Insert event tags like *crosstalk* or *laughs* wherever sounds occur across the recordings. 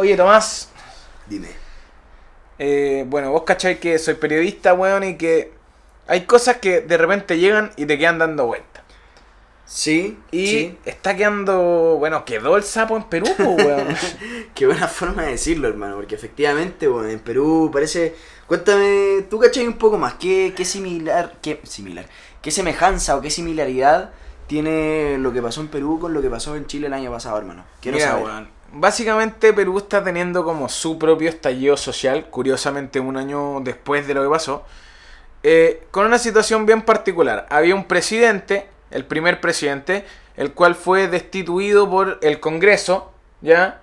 Oye, Tomás, Dime. eh, bueno, vos cacháis que soy periodista, weón, y que hay cosas que de repente llegan y te quedan dando vueltas. Sí, Y sí. está quedando, bueno, quedó el sapo en Perú, weón. *laughs* Qué buena forma de decirlo, hermano, porque efectivamente, bueno, en Perú parece... Cuéntame, tú cachai un poco más, ¿qué, qué similar, qué similar, qué semejanza o qué similaridad tiene lo que pasó en Perú con lo que pasó en Chile el año pasado, hermano? Quiero Mira, saber. weón, Básicamente Perú está teniendo como su propio estallido social, curiosamente un año después de lo que pasó, eh, con una situación bien particular. Había un presidente, el primer presidente, el cual fue destituido por el Congreso, ¿ya?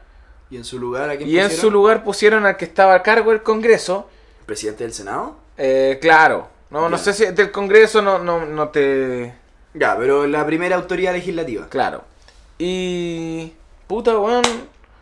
¿Y en su lugar a quién Y en pusieron? su lugar pusieron al que estaba a cargo del Congreso, ¿Presidente del Senado? eh, claro, no, no sé si del Congreso no, no, no te... Ya, pero la primera autoridad legislativa. Claro. Y... Puta, weón.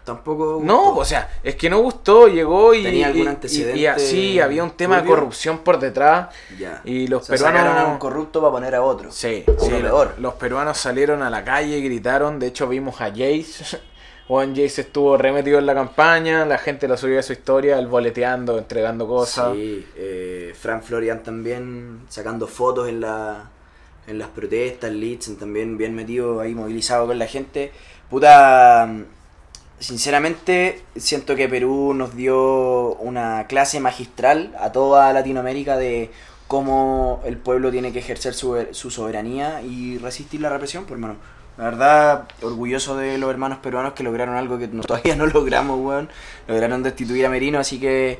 Tampoco... No, o sea, es que no gustó, llegó y. ¿Tenía algún antecedente Y, y así había un tema de corrupción por detrás. Ya. Y los O sea, peruanos. sacaron a un corrupto para poner a otro. Sí, Uno sí, peor. Los peruanos salieron a la calle y gritaron. De hecho, vimos a Jace. *laughs* Juan Jace estuvo remetido en la campaña. La gente lo subió a su historia, él boleteando, entregando cosas. Sí, eh, Frank Florian también sacando fotos en la en las protestas, Litzen también bien metido ahí movilizado con la gente. Puta, sinceramente siento que Perú nos dio una clase magistral a toda Latinoamérica de cómo el pueblo tiene que ejercer su, su soberanía y resistir la represión, pues hermano. La verdad, orgulloso de los hermanos peruanos que lograron algo que todavía no *laughs* logramos, weón. Lograron destituir a Merino, así que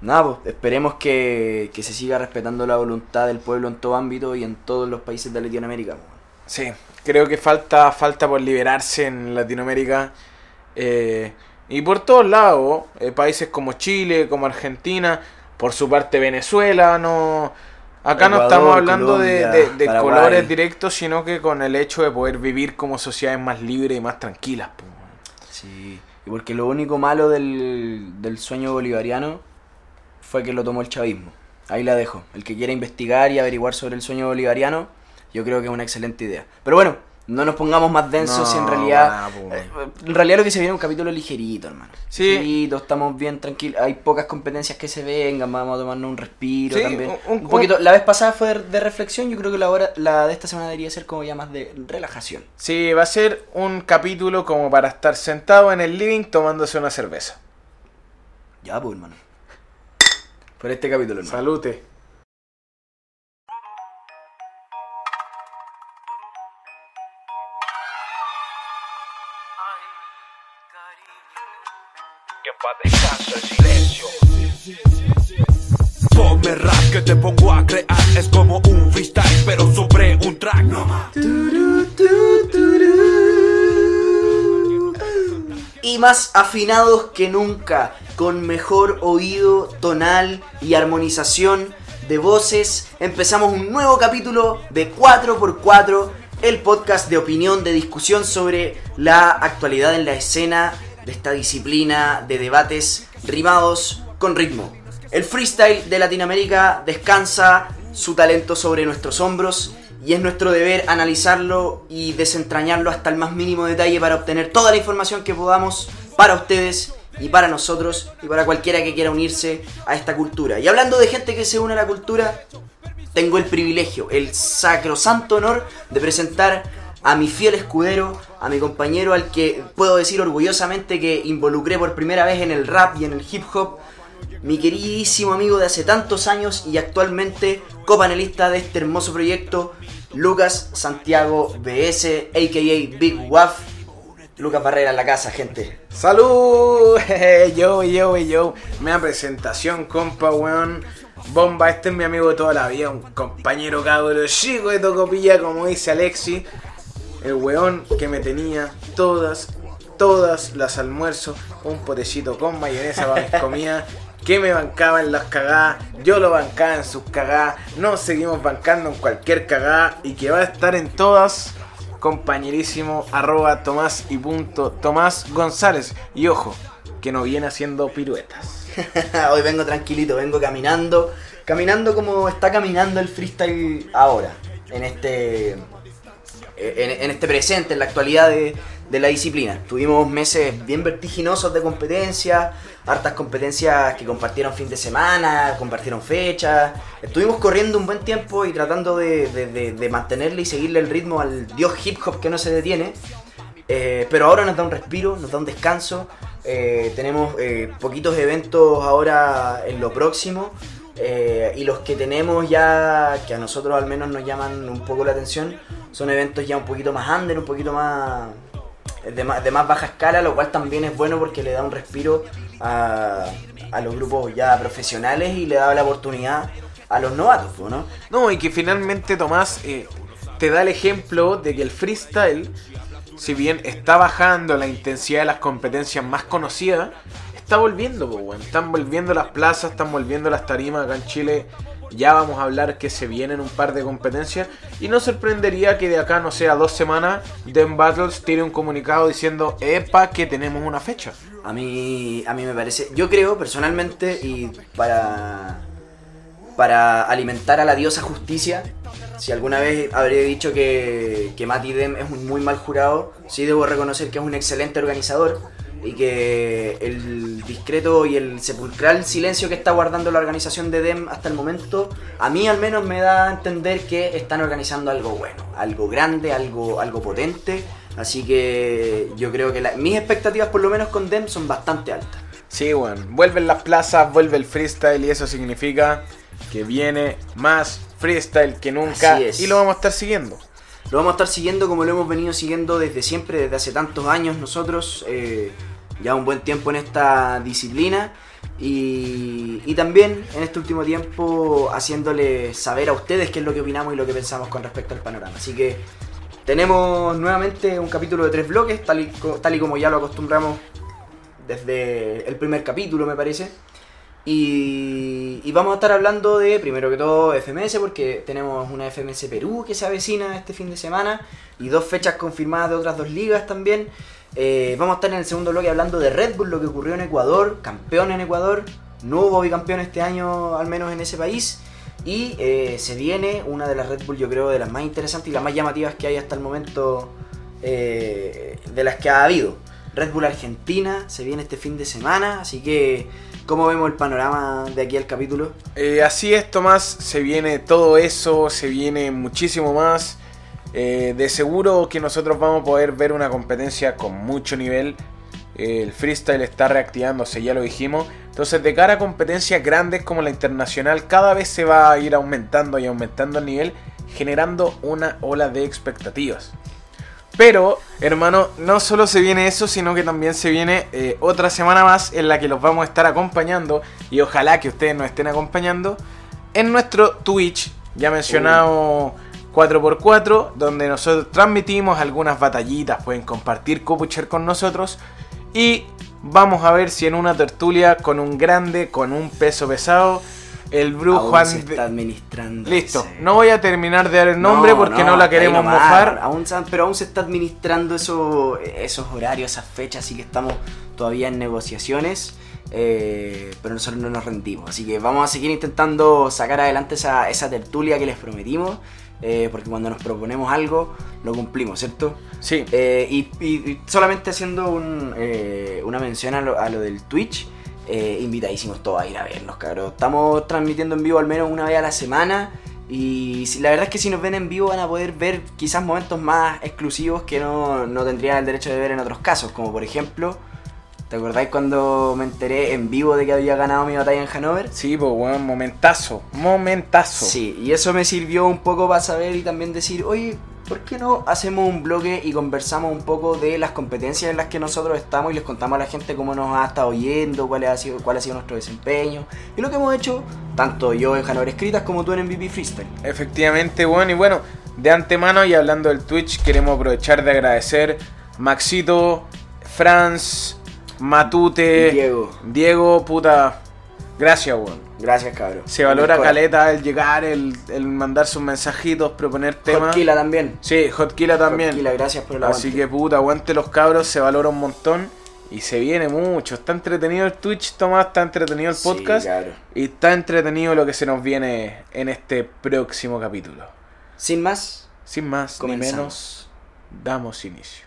Nada, pues esperemos que, que se siga respetando la voluntad del pueblo en todo ámbito y en todos los países de Latinoamérica. Sí, creo que falta, falta por liberarse en Latinoamérica. Eh, y por todos lados, eh, países como Chile, como Argentina, por su parte Venezuela, no... Acá no estamos hablando de, Colombia, de- colores directos, sino que con el hecho de poder vivir como sociedades más libres y más tranquilas. po. Sí, y porque lo único malo del, del sueño bolivariano fue que lo tomó el chavismo. Ahí la dejo. El que quiera investigar y averiguar sobre el sueño bolivariano, yo creo que es una excelente idea. Pero bueno, no nos pongamos más densos No, y en realidad... eh, en realidad lo que se viene es un capítulo ligerito, hermano. Sí. Ligerito, estamos bien tranquilos. Hay pocas competencias que se vengan, vamos a tomarnos un respiro Sí, también. un- Un, un- poquito, la vez pasada fue de, de reflexión, yo creo que la, hora, la de esta semana debería ser como ya más de relajación. Sí, va a ser un capítulo como para estar sentado en el living tomándose una cerveza. Ya, pues, hermano. Por este capítulo, hermano. Salute. Te pongo a crear. Es como un freestyle, pero sobre un track. Y más afinados que nunca, con mejor oído tonal y armonización de voces, empezamos un nuevo capítulo de 4x4, el podcast de opinión, de discusión sobre la actualidad en la escena de esta disciplina de debates rimados con ritmo. El freestyle de Latinoamérica descansa su talento sobre nuestros hombros y es nuestro deber analizarlo y desentrañarlo hasta el más mínimo detalle para obtener toda la información que podamos para ustedes y para nosotros y para cualquiera que quiera unirse a esta cultura. Y hablando de gente que se une a la cultura, tengo el privilegio, el sacrosanto honor de presentar a mi fiel escudero, a mi compañero al que puedo decir orgullosamente que involucré por primera vez en el rap y en el hip hop, mi queridísimo amigo de hace tantos años y actualmente copanelista de este hermoso proyecto, Lucas Santiago BS, a.k.a. Big Waff. Lucas Barrera en la casa, gente. ¡Salud! *laughs* Yo, yo, yo. Mea presentación, compa, weón. Bomba, este es mi amigo de toda la vida, un compañero cabro chico de Tocopilla, como dice Alexi. El weón que me tenía todas, todas las almuerzos, un potecito con mayonesa para mis *laughs* comidas, que me bancaba en las cagadas, yo lo bancaba en sus cagadas, nos seguimos bancando en cualquier cagada y que va a estar en todas compañerísimo arroba Tomás y punto Tomás González. Y ojo, que no viene haciendo piruetas. *laughs* Hoy vengo tranquilito, vengo caminando. Caminando como está caminando el freestyle ahora. En este. En, en este presente, en la actualidad de, de la disciplina. Tuvimos meses bien vertiginosos de competencia, hartas competencias que compartieron fin de semana, compartieron fechas. Estuvimos corriendo un buen tiempo y tratando de, de- mantenerle y seguirle el ritmo al dios hip hop que no se detiene. Eh, pero ahora nos da un respiro, nos da un descanso. Eh, tenemos eh, poquitos eventos ahora en lo próximo. y los que tenemos ya, que a nosotros al menos nos llaman un poco la atención, son eventos ya un poquito más under, un poquito más de, más de más baja escala, lo cual también es bueno porque le da un respiro a, a los grupos ya profesionales y le da la oportunidad a los novatos, ¿no? No, y que finalmente Tomás eh, te da el ejemplo de que el freestyle, si bien está bajando la intensidad de las competencias más conocidas, está volviendo, weón. Están volviendo las plazas, están volviendo las tarimas acá en Chile. Ya vamos a hablar que se vienen un par de competencias. Y no sorprendería que de acá, no sé, a dos semanas, Den Battles tire un comunicado diciendo, epa, que tenemos una fecha. A mí, a mí me parece, yo creo personalmente y para, para alimentar a la diosa justicia, si alguna vez habré dicho que, que Mati Dem es un muy mal jurado, sí debo reconocer que es un excelente organizador y que el discreto y el sepulcral silencio que está guardando la organización de Dem hasta el momento, a mí al menos me da a entender que están organizando algo bueno, algo grande, algo, algo potente. Así que yo creo que la- mis expectativas por lo menos con Dem son bastante altas. Sí, bueno, vuelven las plazas, vuelve el freestyle y eso significa que viene más freestyle que nunca Así es. y lo vamos a estar siguiendo. Lo vamos a estar siguiendo como lo hemos venido siguiendo desde siempre, desde hace tantos años nosotros, eh, ya un buen tiempo en esta disciplina y, también en este último tiempo haciéndole saber a ustedes qué es lo que opinamos y lo que pensamos con respecto al panorama. Así que tenemos nuevamente un capítulo de tres bloques, tal y, tal y como ya lo acostumbramos desde el primer capítulo me parece. Y, y vamos a estar hablando de, primero que todo, FMS, porque tenemos una FMS Perú que se avecina este fin de semana y dos fechas confirmadas de otras dos ligas también. Eh, vamos a estar en el segundo bloque hablando de Red Bull, lo que ocurrió en Ecuador, campeón en Ecuador, no hubo bicampeón este año, al menos en ese país. Y eh, se viene una de las Red Bull, yo creo, de las más interesantes y las más llamativas que hay hasta el momento, eh, de las que ha habido. Red Bull Argentina se viene este fin de semana, así que ¿cómo vemos el panorama de aquí al capítulo? Eh, así es, Tomás, se viene todo eso, se viene muchísimo más. Eh, de seguro que nosotros vamos a poder ver una competencia con mucho nivel. Eh, el freestyle está reactivándose, ya lo dijimos. Entonces, de cara a competencias grandes como la internacional, cada vez se va a ir aumentando y aumentando el nivel, generando una ola de expectativas. Pero, hermano, no solo se viene eso, sino que también se viene eh, otra semana más en la que los vamos a estar acompañando y ojalá que ustedes nos estén acompañando en nuestro Twitch, ya mencionado 4x4, donde nosotros transmitimos algunas batallitas, pueden compartir Copucher con nosotros y vamos a ver si en una tertulia con un grande, con un peso pesado, el Bru Aún se está administrando. Listo, ese- no voy a terminar de dar el nombre porque no, la queremos nomás, mofar. Aún, se- pero aún se está administrando eso, esos horarios, esas fechas, así que estamos todavía en negociaciones. eh, pero nosotros no nos rendimos. Así que vamos a seguir intentando sacar adelante esa, esa tertulia que les prometimos. eh, porque cuando nos proponemos algo, lo cumplimos, ¿cierto? Sí, Eh, y, solamente haciendo un, una mención a lo, a lo del Twitch, eh, invitadísimos todos a ir a vernos, cabrón. Estamos transmitiendo en vivo al menos una vez a la semana. Y la verdad es que si nos ven en vivo van a poder ver quizás momentos más exclusivos que no, no tendrían el derecho de ver en otros casos. Como por ejemplo, ¿te acordáis cuando me enteré en vivo de que había ganado mi batalla en Hanover? sí, pues weón, momentazo, momentazo. Sí, y eso me sirvió un poco para saber y también decir, oye, ¿por qué no hacemos un bloque y conversamos un poco de las competencias en las que nosotros estamos y les contamos a la gente cómo nos ha estado yendo, cuál ha sido, cuál ha sido nuestro desempeño y lo que hemos hecho, tanto yo en Hanover Escritas como tú en MVP Freestyle? Efectivamente, bueno, y bueno, de antemano y hablando del Twitch, queremos aprovechar de agradecer Maxito, Franz, Matute, Diego. Diego, puta, gracias, weón. Gracias, cabrón. Se valora caleta el llegar, el, el mandar sus mensajitos, proponer temas. Hotkila también. Sí, Hotkila también. Hotkila, gracias por el Así aguante. que puta, aguante los cabros, se valora un montón y se viene mucho. Está entretenido el Twitch, Tomás, está entretenido el Sí, podcast claro. y está entretenido lo que se nos viene en este próximo capítulo. Sin más, Sin más ni Comenzamos. menos, damos inicio.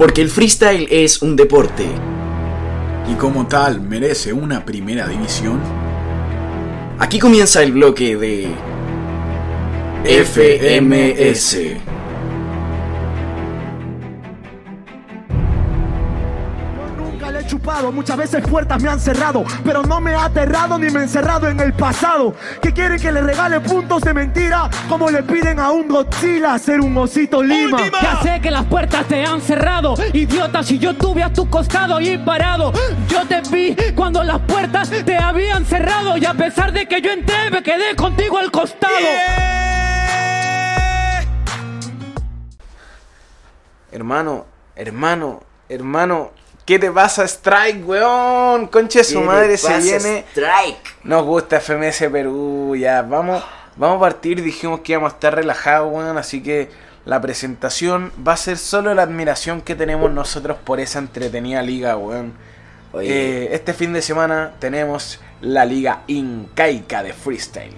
Porque el freestyle es un deporte. Y como tal merece una primera división. Aquí comienza el bloque de FMS. Muchas veces puertas me han cerrado, pero no me ha aterrado ni me he encerrado en el pasado. Que quieren que le regale puntos de mentira, como le piden a un Godzilla ser un osito lima. Ya sé que las puertas te han cerrado, idiota, si yo estuve a tu costado y parado. Yo te vi cuando las puertas te habían cerrado y a pesar de que yo entré me quedé contigo al costado. Hermano, hermano, hermano, ¿qué te pasa, Strike, weón? Conche su ¿Qué madre se viene. Strike. Nos gusta FMS Perú, ya, vamos, vamos a partir, dijimos que íbamos a estar relajados, weón, así que la presentación va a ser solo la admiración que tenemos nosotros por esa entretenida liga, weón. Oye. Eh, este fin de semana tenemos la liga incaica de freestyle.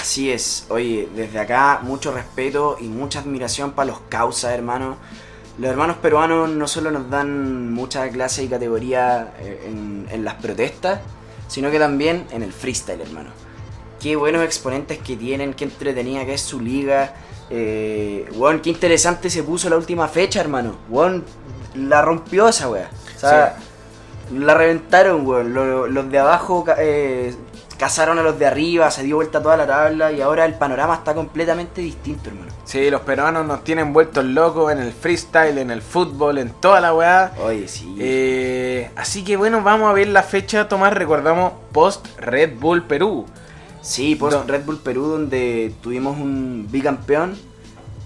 Así es, oye, desde acá mucho respeto y mucha admiración para los causas, hermano. Los hermanos peruanos no solo nos dan mucha clase y categoría eh, en, en las protestas, sino que también en el freestyle, hermano. Qué buenos exponentes que tienen, qué entretenida que es su liga. Eh, weón, qué interesante se puso la última fecha, hermano. Weón, la rompió esa wea. O sea, la reventaron, weón. Lo- Los, de abajo eh, cazaron a los de arriba, se dio vuelta toda la tabla y ahora el panorama está completamente distinto, hermano. Sí, los peruanos nos tienen vueltos locos en el freestyle, en el fútbol, en toda la weá. Oye, sí. Eh, así que bueno, vamos a ver la fecha, Tomás, recordamos post Red Bull Perú. sí, post no. Red Bull Perú, donde tuvimos un bicampeón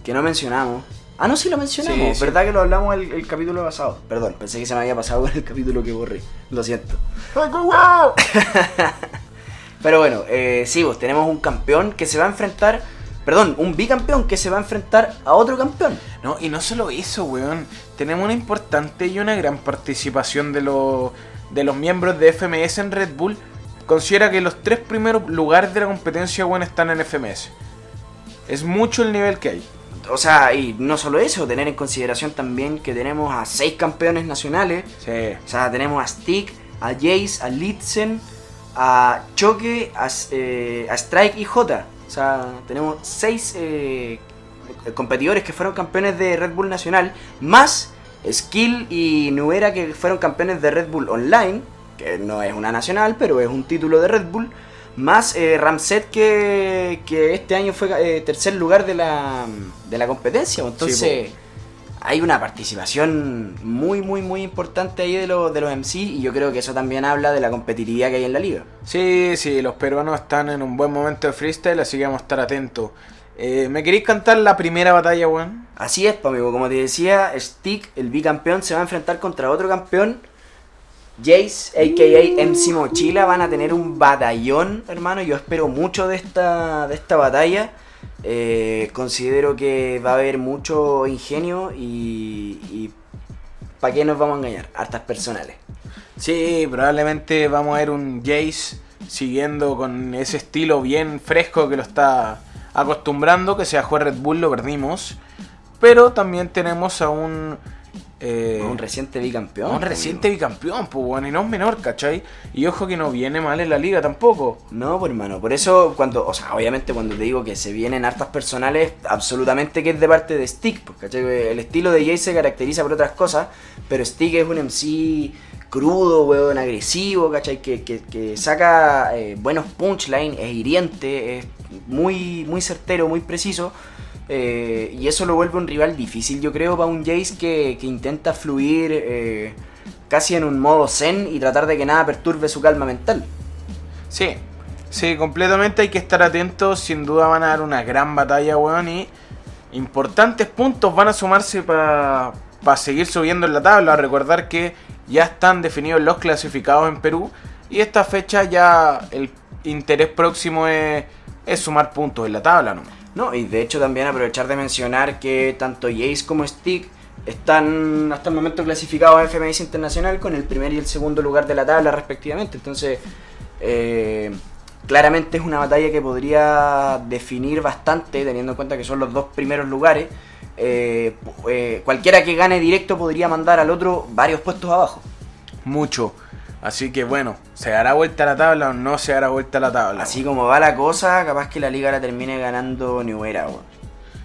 que no mencionamos. Ah, no, sí lo mencionamos. Sí, sí. ¿Verdad que lo hablamos el, el capítulo pasado? Perdón, pensé que se me había pasado con el capítulo que borré. Lo siento. *laughs* Pero bueno, eh, sí, pues tenemos un campeón que se va a enfrentar. Perdón, un bicampeón que se va a enfrentar a otro campeón. No, y no solo eso, weón. Tenemos una importante y una gran participación de, los de los miembros de FMS en Red Bull. Considera que los tres primeros lugares de la competencia, weón, están en FMS. Es mucho el nivel que hay. O sea, y no solo eso, tener en consideración también que tenemos a seis campeones nacionales. Sí. O sea, tenemos a Stick, a Jace, a Litzen, a Choque, a, eh, a Strike y J. O sea, tenemos seis eh, competidores que fueron campeones de Red Bull Nacional, más Skill y Nuera que fueron campeones de Red Bull Online, que no es una nacional, pero es un título de Red Bull, más eh, Ramset que, que este año fue eh, tercer lugar de la, de la competencia. Entonces. Hay una participación muy, muy, muy importante ahí de, los de los MC y yo creo que eso también habla de la competitividad que hay en la liga. Sí, sí, los peruanos están en un buen momento de freestyle, así que vamos a estar atentos. Eh, ¿Me queréis cantar la primera batalla, weón? Así es, pues, amigo, como te decía, Stick, el bicampeón, se va a enfrentar contra otro campeón. Jace, a.k.a. MC Mochila, van a tener un batallón, hermano. Yo espero mucho de esta, de esta batalla. Eh, considero que va a haber mucho ingenio y, y ¿para qué nos vamos a engañar? Hartas personales. Sí, probablemente vamos a ver un Jace siguiendo con ese estilo bien fresco que lo está acostumbrando, que sea jugar Red Bull, lo perdimos. Pero también tenemos a un... eh, un reciente bicampeón. un pues, reciente bicampeón, pues bueno, y no es menor, ¿cachai? Y ojo que no viene mal en la liga tampoco. No, pues hermano, por eso cuando, o sea, obviamente cuando te digo que se vienen hartas personales, absolutamente que es de parte de Stick, pues, ¿cachai? El estilo de Jay se caracteriza por otras cosas, pero Stick es un MC crudo, weón, agresivo, ¿cachai? Que, que, que saca eh, buenos punchlines, es hiriente, es muy, muy certero, muy preciso. Eh, y eso lo vuelve un rival difícil, yo creo, para un Jace que, intenta fluir eh, casi en un modo zen y tratar de que nada perturbe su calma mental. Sí, sí, completamente hay que estar atentos. Sin duda van a dar una gran batalla, weón. Y importantes puntos van a sumarse para seguir subiendo en la tabla. Recordar que ya están definidos los clasificados en Perú. Y esta fecha ya el interés próximo es, es sumar puntos en la tabla, ¿no? No, y de hecho también aprovechar de mencionar que tanto Jace como Stick están hasta el momento clasificados a FMS Internacional con el primer y el segundo lugar de la tabla respectivamente. Entonces, eh, claramente es una batalla que podría definir bastante, teniendo en cuenta que son los dos primeros lugares. eh, eh, cualquiera que gane directo podría mandar al otro varios puestos abajo. Mucho. Así que bueno, ¿se dará vuelta la tabla o no se dará vuelta la tabla? Así como va la cosa, capaz que la liga la termine ganando New Era, weón.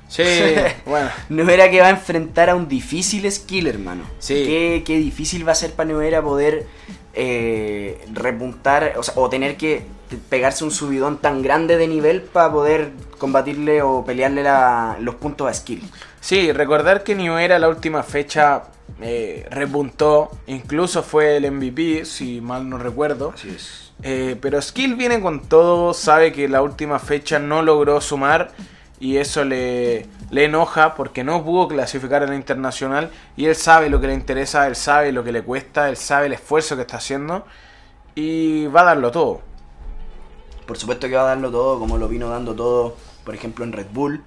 Sí, *laughs* bueno. New Era que va a enfrentar a un difícil skill, hermano. Sí. Qué, qué difícil va a ser para New Era poder eh, repuntar, o, sea, o tener que pegarse un subidón tan grande de nivel para poder combatirle o pelearle la- los puntos a skill. Sí, recordar que New Era la última fecha eh, repuntó, incluso fue el MVP, si mal no recuerdo. Así es. Eh, pero Skill viene con todo, sabe que la última fecha no logró sumar y eso le, le enoja porque no pudo clasificar a la internacional y él sabe lo que le interesa, él sabe lo que le cuesta, él sabe el esfuerzo que está haciendo y va a darlo todo. Por supuesto que va a darlo todo, como lo vino dando todo, por ejemplo, en Red Bull,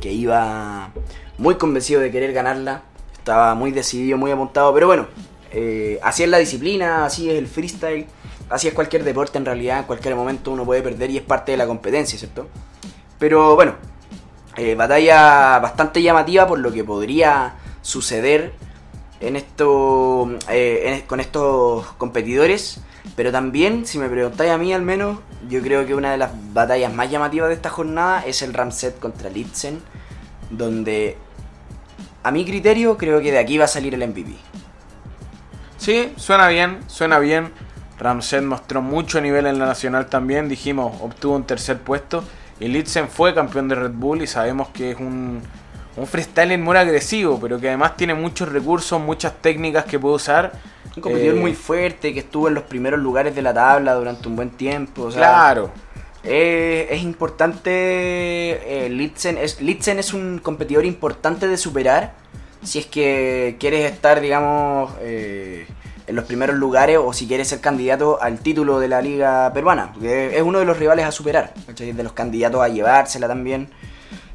que iba muy convencido de querer ganarla, estaba muy decidido, muy apuntado, pero bueno, eh, así es la disciplina, así es el freestyle, así es cualquier deporte en realidad, en cualquier momento uno puede perder y es parte de la competencia, ¿cierto? Pero bueno, eh, batalla bastante llamativa por lo que podría suceder en esto, eh, con estos competidores. Pero también, si me preguntáis a mí al menos, yo creo que una de las batallas más llamativas de esta jornada es el Ramset contra Litzen, donde a mi criterio creo que de aquí va a salir el MVP. Sí, suena bien, suena bien. Ramsed mostró mucho nivel en la nacional también, dijimos, obtuvo un tercer puesto. Y Litzen fue campeón de Red Bull y sabemos que es un, un freestyler muy agresivo, pero que además tiene muchos recursos, muchas técnicas que puede usar. Un competidor Eh, muy fuerte que estuvo en los primeros lugares de la tabla durante un buen tiempo. o sea, Claro, Eh, es importante. eh, Litzen, es, Litzen es un competidor importante de superar. Si es que quieres estar, digamos, eh, en los primeros lugares o si quieres ser candidato al título de la liga peruana. Porque es uno de los rivales a superar. De los candidatos a llevársela también.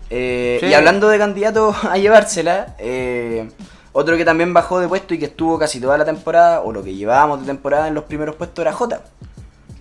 Eh, Sí. Y hablando de candidatos *laughs* a llevársela, eh, otro que también bajó de puesto y que estuvo casi toda la temporada, o lo que llevábamos de temporada en los primeros puestos, era Jota.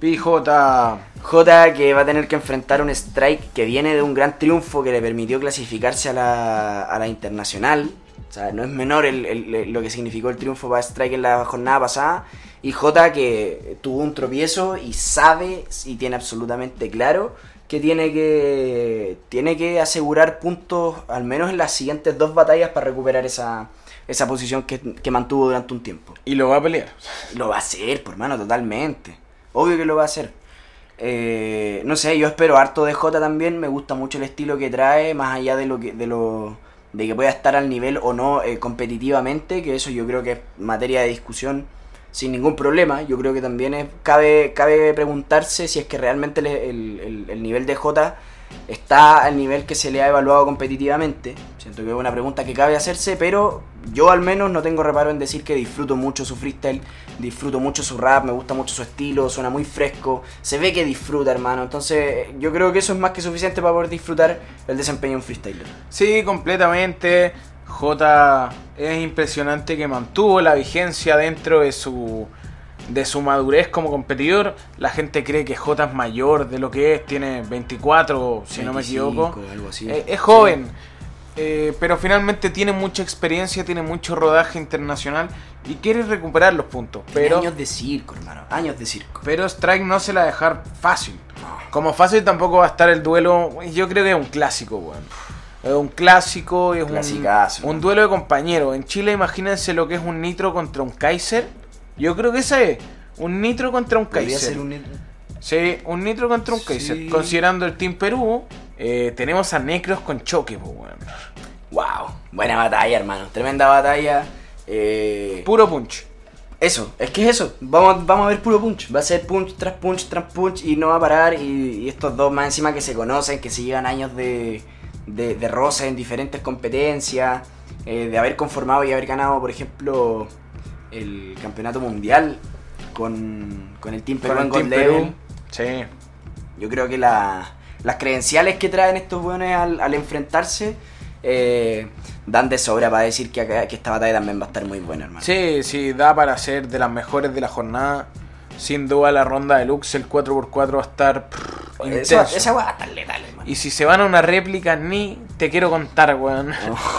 PJ. J que va a tener que enfrentar un strike que viene de un gran triunfo que le permitió clasificarse a la, a la internacional. O sea, no es menor el- el- el- lo que significó el triunfo para Strike en la jornada pasada. Y J que tuvo un tropiezo y sabe y tiene absolutamente claro que tiene que tiene que asegurar puntos al menos en las siguientes dos batallas para recuperar esa, esa posición que, que mantuvo durante un tiempo. Y lo va a pelear. Lo va a hacer, por mano, totalmente. Obvio que lo va a hacer. Eh, no sé, yo espero harto de Jota también. Me gusta mucho el estilo que trae, más allá de lo que, de lo, de que pueda estar al nivel o no eh, competitivamente, que eso yo creo que es materia de discusión sin ningún problema. Yo creo que también es- cabe, cabe preguntarse si es que realmente el, el- el nivel de Jota está al nivel que se le ha evaluado competitivamente. Siento que es una pregunta que cabe hacerse, pero yo al menos no tengo reparo en decir que disfruto mucho su freestyle, disfruto mucho su rap, me gusta mucho su estilo, suena muy fresco, se ve que disfruta, hermano. Entonces, yo creo que eso es más que suficiente para poder disfrutar el desempeño de un freestyler. Sí, completamente. J es impresionante que mantuvo la vigencia dentro de su de su madurez como competidor. La gente cree que J es mayor de lo que es, tiene 24, si no me 25, equivoco. algo así. Eh, es joven, eh, pero finalmente tiene mucha experiencia, tiene mucho rodaje internacional y quiere recuperar los puntos. Tiene Pero, años de circo, hermano, años de circo. pero Strike no se la va a dejar fácil. Como fácil tampoco va a estar el duelo. Yo creo que es un clásico, weón. Es un clásico, es un, un duelo de compañeros. En Chile, imagínense lo que es un Nitro contra un Kaiser. Yo creo que ese es. Un Nitro contra un Kaiser. ser un... Sí, un Nitro contra un Sí. Kaiser. Considerando el Team Perú, eh, tenemos a Necros con choque, pues, weón. Wow, buena batalla, hermano. Tremenda batalla. Eh, Puro punch. Eso, es que es eso. Vamos, vamos a ver puro punch. Va a ser punch tras punch tras punch y no va a parar. Y, y estos dos más encima que se conocen, que se llevan años de, de, de roce en diferentes competencias, eh, de haber conformado y haber ganado, por ejemplo, el campeonato mundial con, con el Team Perú Con en Gold Level. Sí. Yo creo que la- las credenciales que traen estos buenos al, al enfrentarse eh, dan de sobra para decir que, que esta batalla también va a estar muy buena, hermano. Sí, sí, da para ser de las mejores de la jornada. Sin duda la ronda deluxe, el 4x4 va a estar Intenso. esa weá va a estar letal, hermano. Y si se van a una réplica, ni te quiero contar, weón.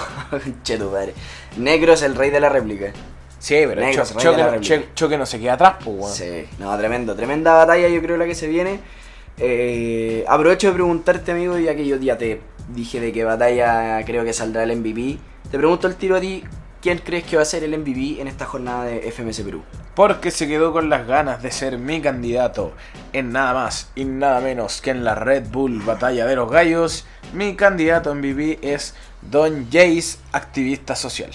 *laughs* che, tu padre. Negro es el rey de la réplica. Sí, pero Negro, Cho- choque, no-. Cho- Choque no se queda atrás, pues, weón. Sí, no, tremendo. Tremenda batalla, yo creo, la que se viene. Eh, aprovecho de preguntarte, amigo, ya que yo ya te dije de qué batalla creo que saldrá el MVP. Te pregunto el tiro a ti. ¿Quién crees que va a ser el MVP en esta jornada de FMS Perú? Porque se quedó con las ganas de ser mi candidato en nada más y nada menos que en la Red Bull Batalla de los Gallos. Mi candidato en MVP es Don Jace, activista social.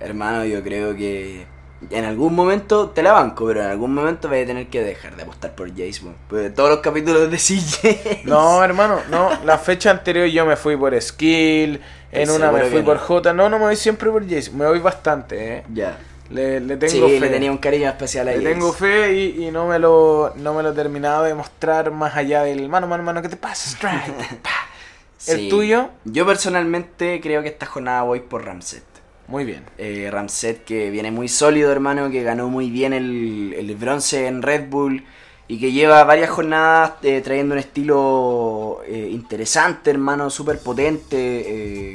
Hermano, yo creo que en algún momento te la banco, pero en algún momento vas a tener que dejar de apostar por Jace, weón. Pues todos los capítulos de CJ. No, hermano, no. La fecha anterior yo me fui por Skill, en una me fui por no. J. No, no me voy siempre por Jace, me voy bastante, eh. Ya. Le, le tengo Sí, fe. le tenía un cariño especial a Le Jace. tengo fe y, y no me lo no me lo he terminado de mostrar más allá del mano, mano, mano, ¿qué te pasa? Strike. *laughs* ¿El Sí. tuyo? Yo personalmente creo que esta jornada voy por Ramset. Muy bien. Eh, Ramset que viene muy sólido, hermano, que ganó muy bien el, el bronce en Red Bull y que lleva varias jornadas eh, trayendo un estilo eh, interesante, hermano, súper potente,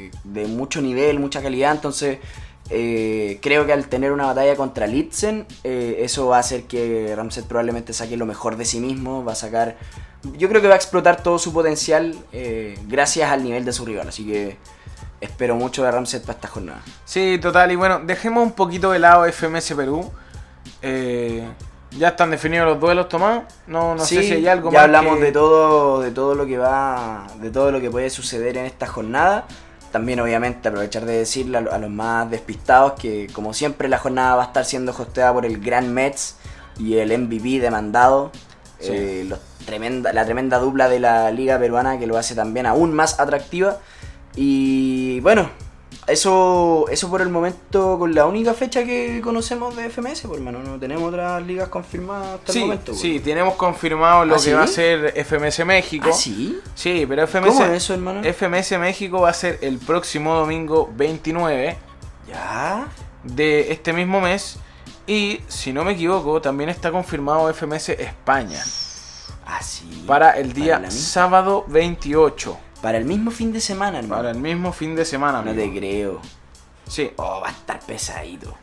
eh, de mucho nivel, mucha calidad. Entonces, eh, creo que al tener una batalla contra Litzen, eso va a hacer que Ramset probablemente saque lo mejor de sí mismo, va a sacar... Yo creo que va a explotar todo su potencial gracias al nivel de su rival, así que espero mucho de Ramset para esta jornada. Sí, total. Y bueno, dejemos un poquito de lado FMS Perú. Eh, ya están definidos los duelos, Tomás. No, no sé Sí, si hay algo ya más. hablamos que- de todo, de todo lo que va, de todo lo que puede suceder en esta jornada. También obviamente aprovechar de decirle a los más despistados que como siempre la jornada va a estar siendo hosteada por el Gran Mets y el MVP demandado. Sí. Eh, los tremenda, la tremenda dupla de la liga peruana que lo hace también aún más atractiva. Y bueno, eso, eso por el momento con la única fecha que conocemos de FMS, por hermano, no tenemos otras ligas confirmadas hasta Sí, el momento. sí, tenemos confirmado lo ¿Ah, que sí? va a ser FMS México. ¿Ah, sí? Sí, pero FMS, ¿Cómo es eso, hermano? FMS México va a ser el próximo domingo 29 ¿Ya? de este mismo mes. Y si no me equivoco, también está confirmado FMS España Ah, sí. para el día sábado 28. Para el mismo fin de semana, hermano. Para el mismo fin de semana. No amigo. te creo. Sí, Oh, va a estar pesadito.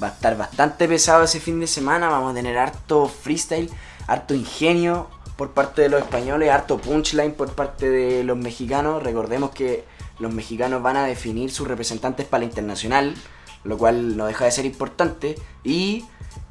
Va a estar bastante pesado ese fin de semana. Vamos a tener harto freestyle, harto ingenio por parte de los españoles, harto punchline por parte de los mexicanos. Recordemos que los mexicanos van a definir sus representantes para la internacional, lo cual no deja de ser importante. Y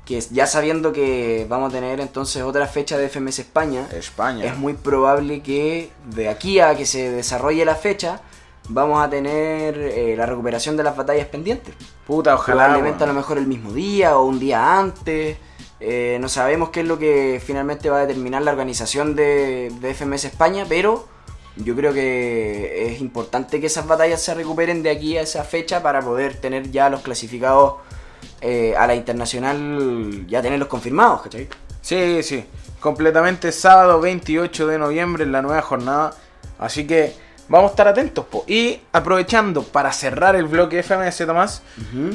que ya sabiendo que vamos a tener entonces otra fecha de FMS España, España. es muy probable que de aquí a que se desarrolle la fecha vamos a tener eh, la recuperación de las batallas pendientes. Puta, ojalá. Probablemente a lo mejor el mismo día o un día antes. Eh, no sabemos qué es lo que finalmente va a determinar la organización de, de FMS España, pero yo creo que es importante que esas batallas se recuperen de aquí a esa fecha para poder tener ya los clasificados eh, a la internacional, ya tenerlos confirmados, ¿cachai? Sí, sí. Completamente sábado 28 de noviembre en la nueva jornada. Así que vamos a estar atentos. po. Y aprovechando para cerrar el bloque FMS, Tomás,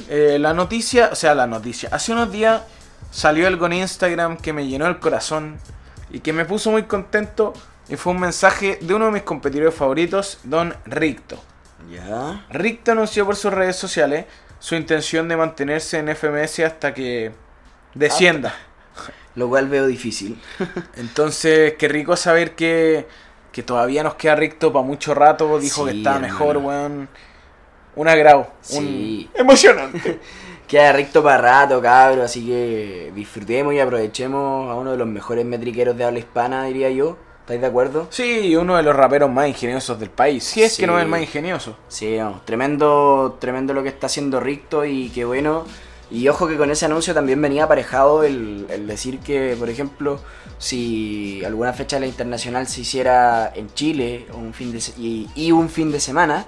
eh, la noticia, o sea, la noticia. Hace unos días salió algo en Instagram que me llenó el corazón y que me puso muy contento. Y fue un mensaje de uno de mis competidores favoritos, Don Ricto. Ya. Ricto anunció por sus redes sociales su intención de mantenerse en FMS hasta que descienda. Lo cual veo difícil. *laughs* Entonces, qué rico saber que, que todavía nos queda Ricto para mucho rato. Dijo que Sí, estaba hermano. mejor, weón. Un agrado. Sí. Un... Emocionante. *laughs* Queda recto para rato, cabro, así que disfrutemos y aprovechemos a uno de los mejores metriqueros de habla hispana, diría yo. ¿Estáis de acuerdo? sí, uno de los raperos más ingeniosos del país. Si es Sí. que no es el más ingenioso. Sí, no, tremendo, tremendo lo que está haciendo Ricto y qué bueno. Y ojo que con ese anuncio también venía aparejado el, el decir que, por ejemplo, si alguna fecha de la internacional se hiciera en Chile un fin de y, y un fin de semana,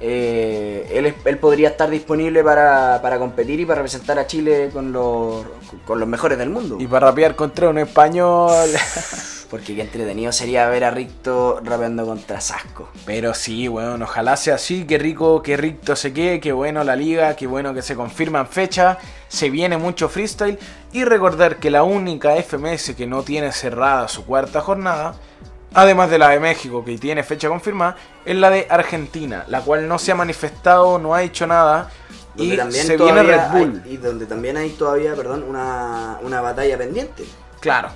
eh, él, él podría estar disponible para, para competir y para representar a Chile con los, con los mejores del mundo. Y para rapear contra un español. *laughs* Porque qué entretenido sería ver a Ricto rapeando contra Sasco. Pero sí, weón, ojalá sea así, qué rico, qué Ricto se quede, qué bueno la liga, qué bueno que se confirman fechas, se viene mucho freestyle y recordar que la única FMS que no tiene cerrada su cuarta jornada además de la de México, que tiene fecha confirmada, es la de Argentina, la cual no se ha manifestado, no ha hecho nada. Donde Y también se viene Red Bull. hay- y donde también hay todavía, perdón, una, una batalla pendiente Claro.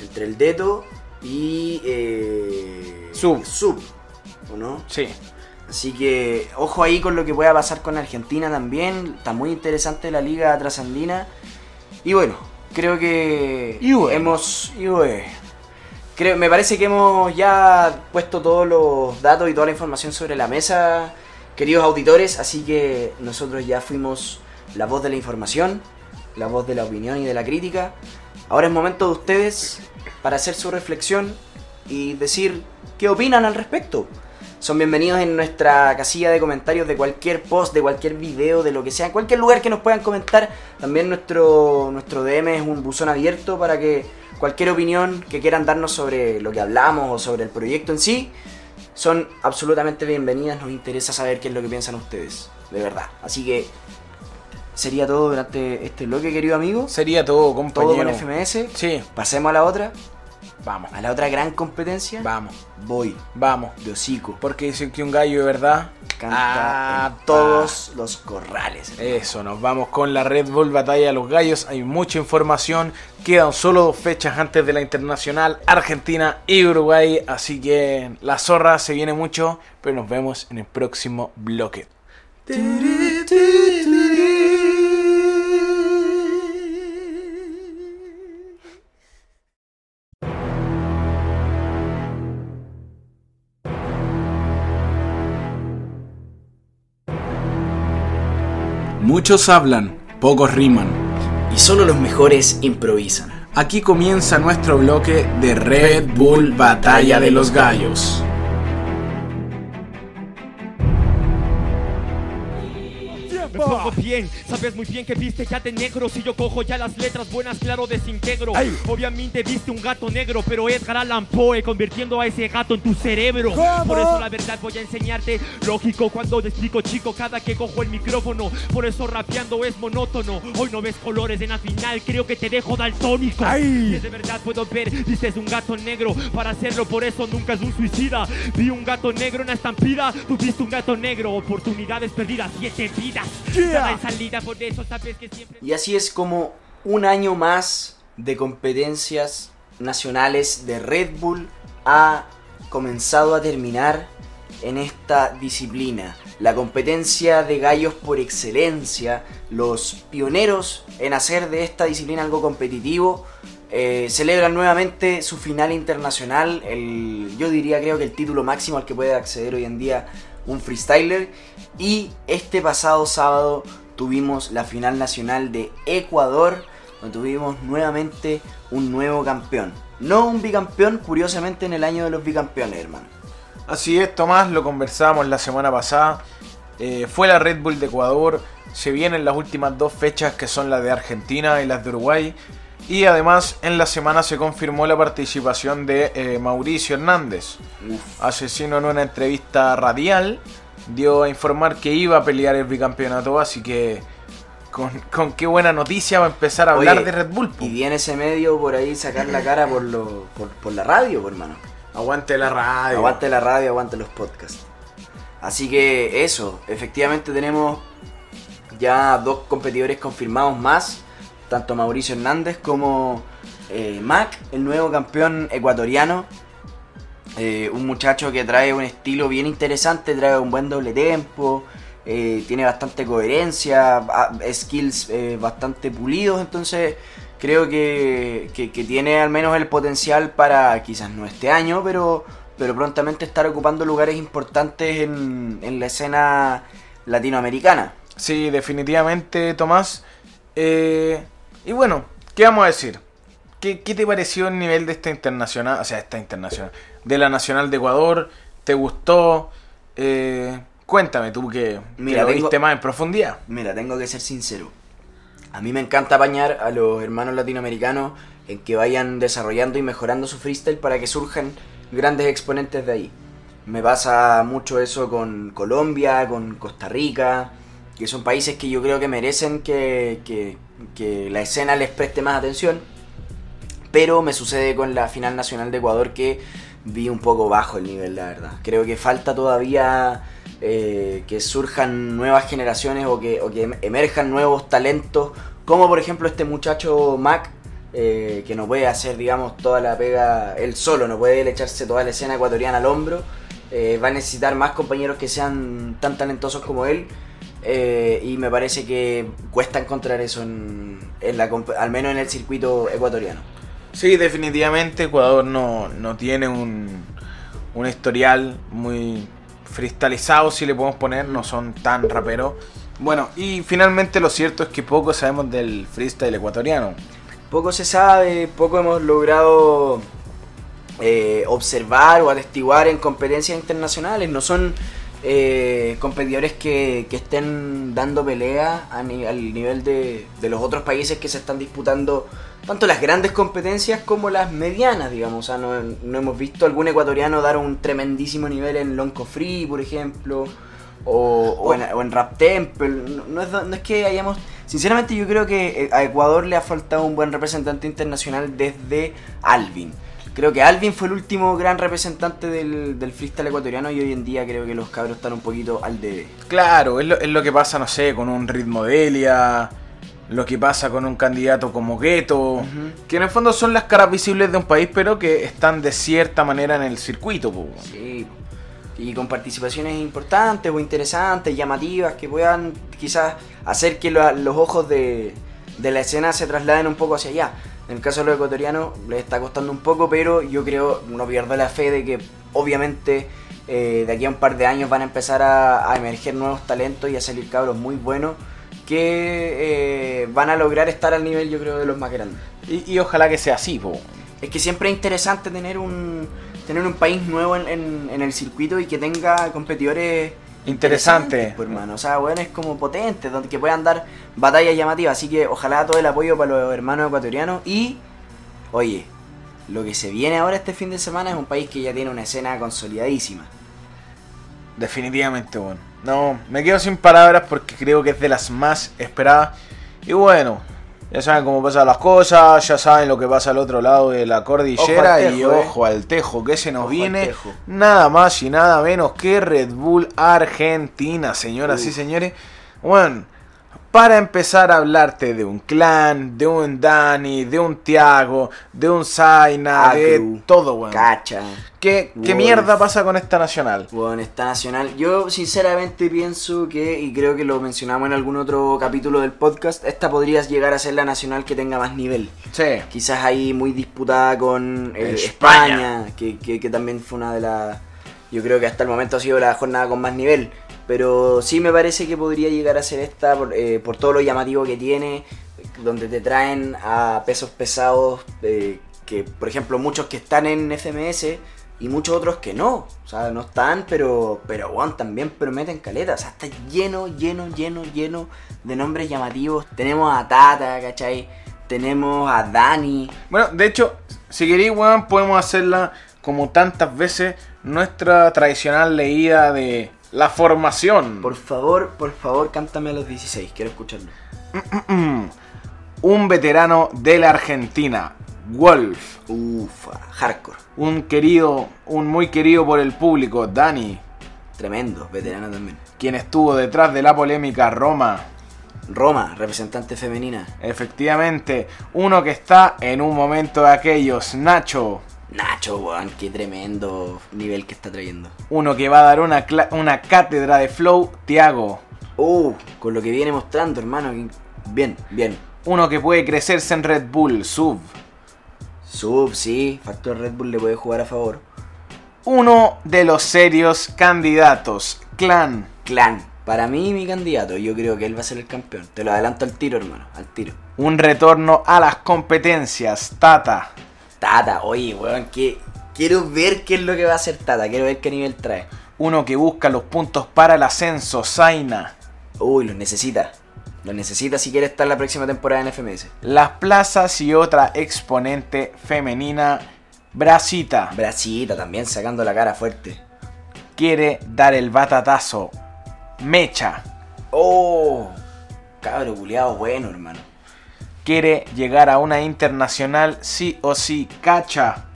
Entre el Deto y eh, Sub. Sub, ¿o no? Sí. Así que ojo ahí con lo que pueda pasar con Argentina también. Está muy interesante la liga trasandina. Y bueno, creo que Y bueno. hemos. y bueno. Creo, me parece que hemos ya puesto todos los datos y toda la información sobre la mesa, queridos auditores. Así que nosotros ya fuimos la voz de la información, la voz de la opinión y de la crítica. Ahora es momento de ustedes para hacer su reflexión y decir qué opinan al respecto. Son bienvenidos en nuestra casilla de comentarios de cualquier post, de cualquier video, de lo que sea, en cualquier lugar que nos puedan comentar. También nuestro, nuestro DM es un buzón abierto para que cualquier opinión que quieran darnos sobre lo que hablamos o sobre el proyecto en sí, son absolutamente bienvenidas. Nos interesa saber qué es lo que piensan ustedes, de verdad. Así que sería todo durante este bloque, querido amigo. Sería todo, Todo compañero. con FMS. Sí, Pasemos a la otra, vamos. a la otra gran competencia. Vamos, Voy, vamos. de hocico. Porque dicen que un gallo de verdad Canta Ah, en todos los corrales. hermano. Eso, nos vamos con la Red Bull Batalla de los Gallos. Hay mucha información. Quedan solo dos fechas antes de la internacional, Argentina y Uruguay. Así que la zorra se viene mucho. Pero nos vemos en el próximo bloque. Muchos hablan, pocos riman. Y solo los mejores improvisan. Aquí comienza nuestro bloque de Red Bull Batalla de los Gallos. Me pongo bien, sabes muy bien que viste ya de negro. Si yo cojo ya las letras buenas, claro, desintegro. Obviamente viste un gato negro Pero Edgar Allan Poe convirtiendo a ese gato en tu cerebro. Por eso la verdad voy a enseñarte Lógico cuando te explico chico cada que cojo el micrófono. Por eso rapeando es monótono. Hoy no ves colores en la final, creo que te dejo daltónico. Y de verdad puedo ver, dices un gato negro. Para hacerlo por eso nunca es un suicida. Vi un gato negro en la estampida. Tú viste un gato negro, oportunidades perdidas, siete vidas Cada en salida, por eso sabes que siempre Y así es como un año más de competencias nacionales de Red Bull ha comenzado a terminar en esta disciplina. La competencia de gallos por excelencia, los pioneros en hacer de esta disciplina algo competitivo, eh, celebran nuevamente su final internacional, el, yo diría creo que el título máximo al que puede acceder hoy en día un freestyler. Y este pasado sábado tuvimos la final nacional de Ecuador, donde tuvimos nuevamente un nuevo campeón. No un bicampeón, curiosamente en el año de los bicampeones, hermano. Así es, Tomás, lo conversábamos la semana pasada. Eh, fue la Red Bull de Ecuador. Se vienen las últimas dos fechas que son las de Argentina y las de Uruguay. Y además en la semana se confirmó la participación de eh, Mauricio Hernández. Asesino en una entrevista radial dio a informar que iba a pelear el bicampeonato. Así que con, con qué buena noticia va a empezar a hablar Oye, de Red Bull. po. Y viene ese medio por ahí sacar la cara por, lo, por, por la radio, por hermano. Aguante la radio. Aguante la radio, aguante los podcasts. Así que eso, efectivamente tenemos ya dos competidores confirmados más, tanto Mauricio Hernández como eh, Mac, el nuevo campeón ecuatoriano. Eh, un muchacho que trae un estilo bien interesante, trae un buen doble tempo, eh, tiene bastante coherencia, skills bastante pulidos, entonces creo que, que- que tiene al menos el potencial para, quizás no este año, pero, pero prontamente estar ocupando lugares importantes en, en la escena latinoamericana. Sí, definitivamente, Tomás. Eh, y bueno, ¿qué vamos a decir? ¿Qué, qué te pareció el nivel de esta internacional? O sea, esta internacional. De la Nacional de Ecuador. ¿Te gustó? Eh, cuéntame tú que, que Mira, lo tengo- viste más en profundidad. Mira, tengo que ser sincero. A mí me encanta apañar a los hermanos latinoamericanos en que vayan desarrollando y mejorando su freestyle para que surjan grandes exponentes de ahí. Me pasa mucho eso con Colombia, con Costa Rica, que son países que yo creo que merecen que, que- que la escena les preste más atención. Pero me sucede con la final nacional de Ecuador que vi un poco bajo el nivel, la verdad. Creo que falta todavía eh, que surjan nuevas generaciones o que, em- emerjan nuevos talentos, como por ejemplo este muchacho Mac, eh, que no puede hacer, digamos, toda la pega él solo, no puede echarse toda la escena ecuatoriana al hombro. Eh, va a necesitar más compañeros que sean tan talentosos como él. Eh, y me parece que cuesta encontrar eso en, en la, al menos en el circuito ecuatoriano. Sí, definitivamente Ecuador no, no tiene un, un historial muy freestylizado, si le podemos poner, no son tan raperos. Bueno, y finalmente lo cierto es que poco sabemos del freestyle ecuatoriano. Poco se sabe, poco hemos logrado eh, observar o atestiguar en competencias internacionales. No son eh, competidores que, que estén dando pelea a ni- al nivel de, de los otros países que se están disputando tanto las grandes competencias como las medianas, digamos. O sea, no, no hemos visto algún ecuatoriano dar un tremendísimo nivel en Lonco Free, por ejemplo. O, o en, o en Rap Temple. No, no es, no es que hayamos. Sinceramente, yo creo que eh, a Ecuador le ha faltado un buen representante internacional desde Alvin. Creo que Alvin fue el último gran representante del, del freestyle ecuatoriano y hoy en día creo que los cabros están un poquito al debe. Claro, es lo, es lo que pasa, no sé, con un ritmo de Elia, lo que pasa con un candidato como Gueto, que en el fondo son las caras visibles de un país, pero que están de cierta manera en el circuito. po. Sí. Y con participaciones importantes o interesantes, llamativas, que puedan quizás hacer que lo- los ojos de, de la escena se trasladen un poco hacia allá. En el caso de los ecuatorianos les está costando un poco, pero yo creo, no pierdo la fe de que obviamente eh, de aquí a un par de años van a empezar a, a emerger nuevos talentos y a salir cabros muy buenos que eh, van a lograr estar al nivel yo creo de los más grandes. Y, y ojalá que sea así, po. Es que siempre es interesante tener un tener un país nuevo en, en- en el circuito y que tenga competidores Interesante. pues, hermano. O sea, bueno, es como potente, donde que puedan dar batallas llamativas. Así que ojalá todo el apoyo para los hermanos ecuatorianos. Y, oye, lo que se viene ahora este fin de semana es un país que ya tiene una escena consolidadísima. Definitivamente, bueno. No, me quedo sin palabras porque creo que es de las más esperadas. Y bueno, ya saben cómo pasan las cosas, ya saben lo que pasa al otro lado de la cordillera Ojo y eh. ojo al tejo que se nos Ojo viene. Nada más y nada menos que Red Bull Argentina, señoras y señores. Bueno, para empezar a hablarte de un clan, de un Dani, de un Tiago, de un Zaina, de todo, weón. Cacha. ¿Qué, mierda pasa con esta nacional? Bueno, está nacional. Yo sinceramente pienso que, y creo que lo mencionamos en algún otro capítulo del podcast, esta podría llegar a ser la nacional que tenga más nivel. Sí. Quizás ahí muy disputada con eh, España. España, que, que- que también fue una de las... Yo creo que hasta el momento ha sido la jornada con más nivel. Pero sí me parece que podría llegar a ser esta por, eh, por todo lo llamativo que tiene, donde te traen a pesos pesados, eh, que por ejemplo muchos que están en FMS y muchos otros que no. O sea, no están, pero, pero bueno, también prometen caletas. O sea, está lleno, lleno, lleno, lleno de nombres llamativos. Tenemos a Tata, ¿cachai? Tenemos a Dani. Bueno, de hecho, si queréis, weón, podemos hacerla como tantas veces nuestra tradicional leída de la formación. Por favor, por favor, cántame a los 16, quiero escucharlo. Un veterano de la Argentina, Wolf. Ufa, hardcore. Un querido, un muy querido por el público, Dani. Tremendo, veterano también. Quien estuvo detrás de la polémica Roma. Roma, representante femenina. Efectivamente, uno que está en un momento de aquellos, Nacho. Nacho, weón, qué tremendo nivel que está trayendo. Uno que va a dar una, una cátedra de flow, Tiago. Uh, con lo que viene mostrando, hermano. Bien, bien. Uno que puede crecerse en Red Bull, Sub. Sub, sí, Factor Red Bull le puede jugar a favor. Uno de los serios candidatos, Clan. Clan, para mí mi candidato, yo creo que él va a ser el campeón. Te lo adelanto al tiro, hermano, al tiro. Un retorno a las competencias, Tata. Tata, oye, weón, que quiero ver qué es lo que va a hacer Tata, quiero ver qué nivel trae. Uno que busca los puntos para el ascenso, Zaina. Uy, los necesita. Los necesita si quiere estar la próxima temporada en FMS. Las plazas y otra exponente femenina, Brasita. Brasita también sacando la cara fuerte. Quiere dar el batatazo, Mecha. Oh, cabro culiado bueno, hermano. Quiere llegar a una internacional sí o sí, Cacha.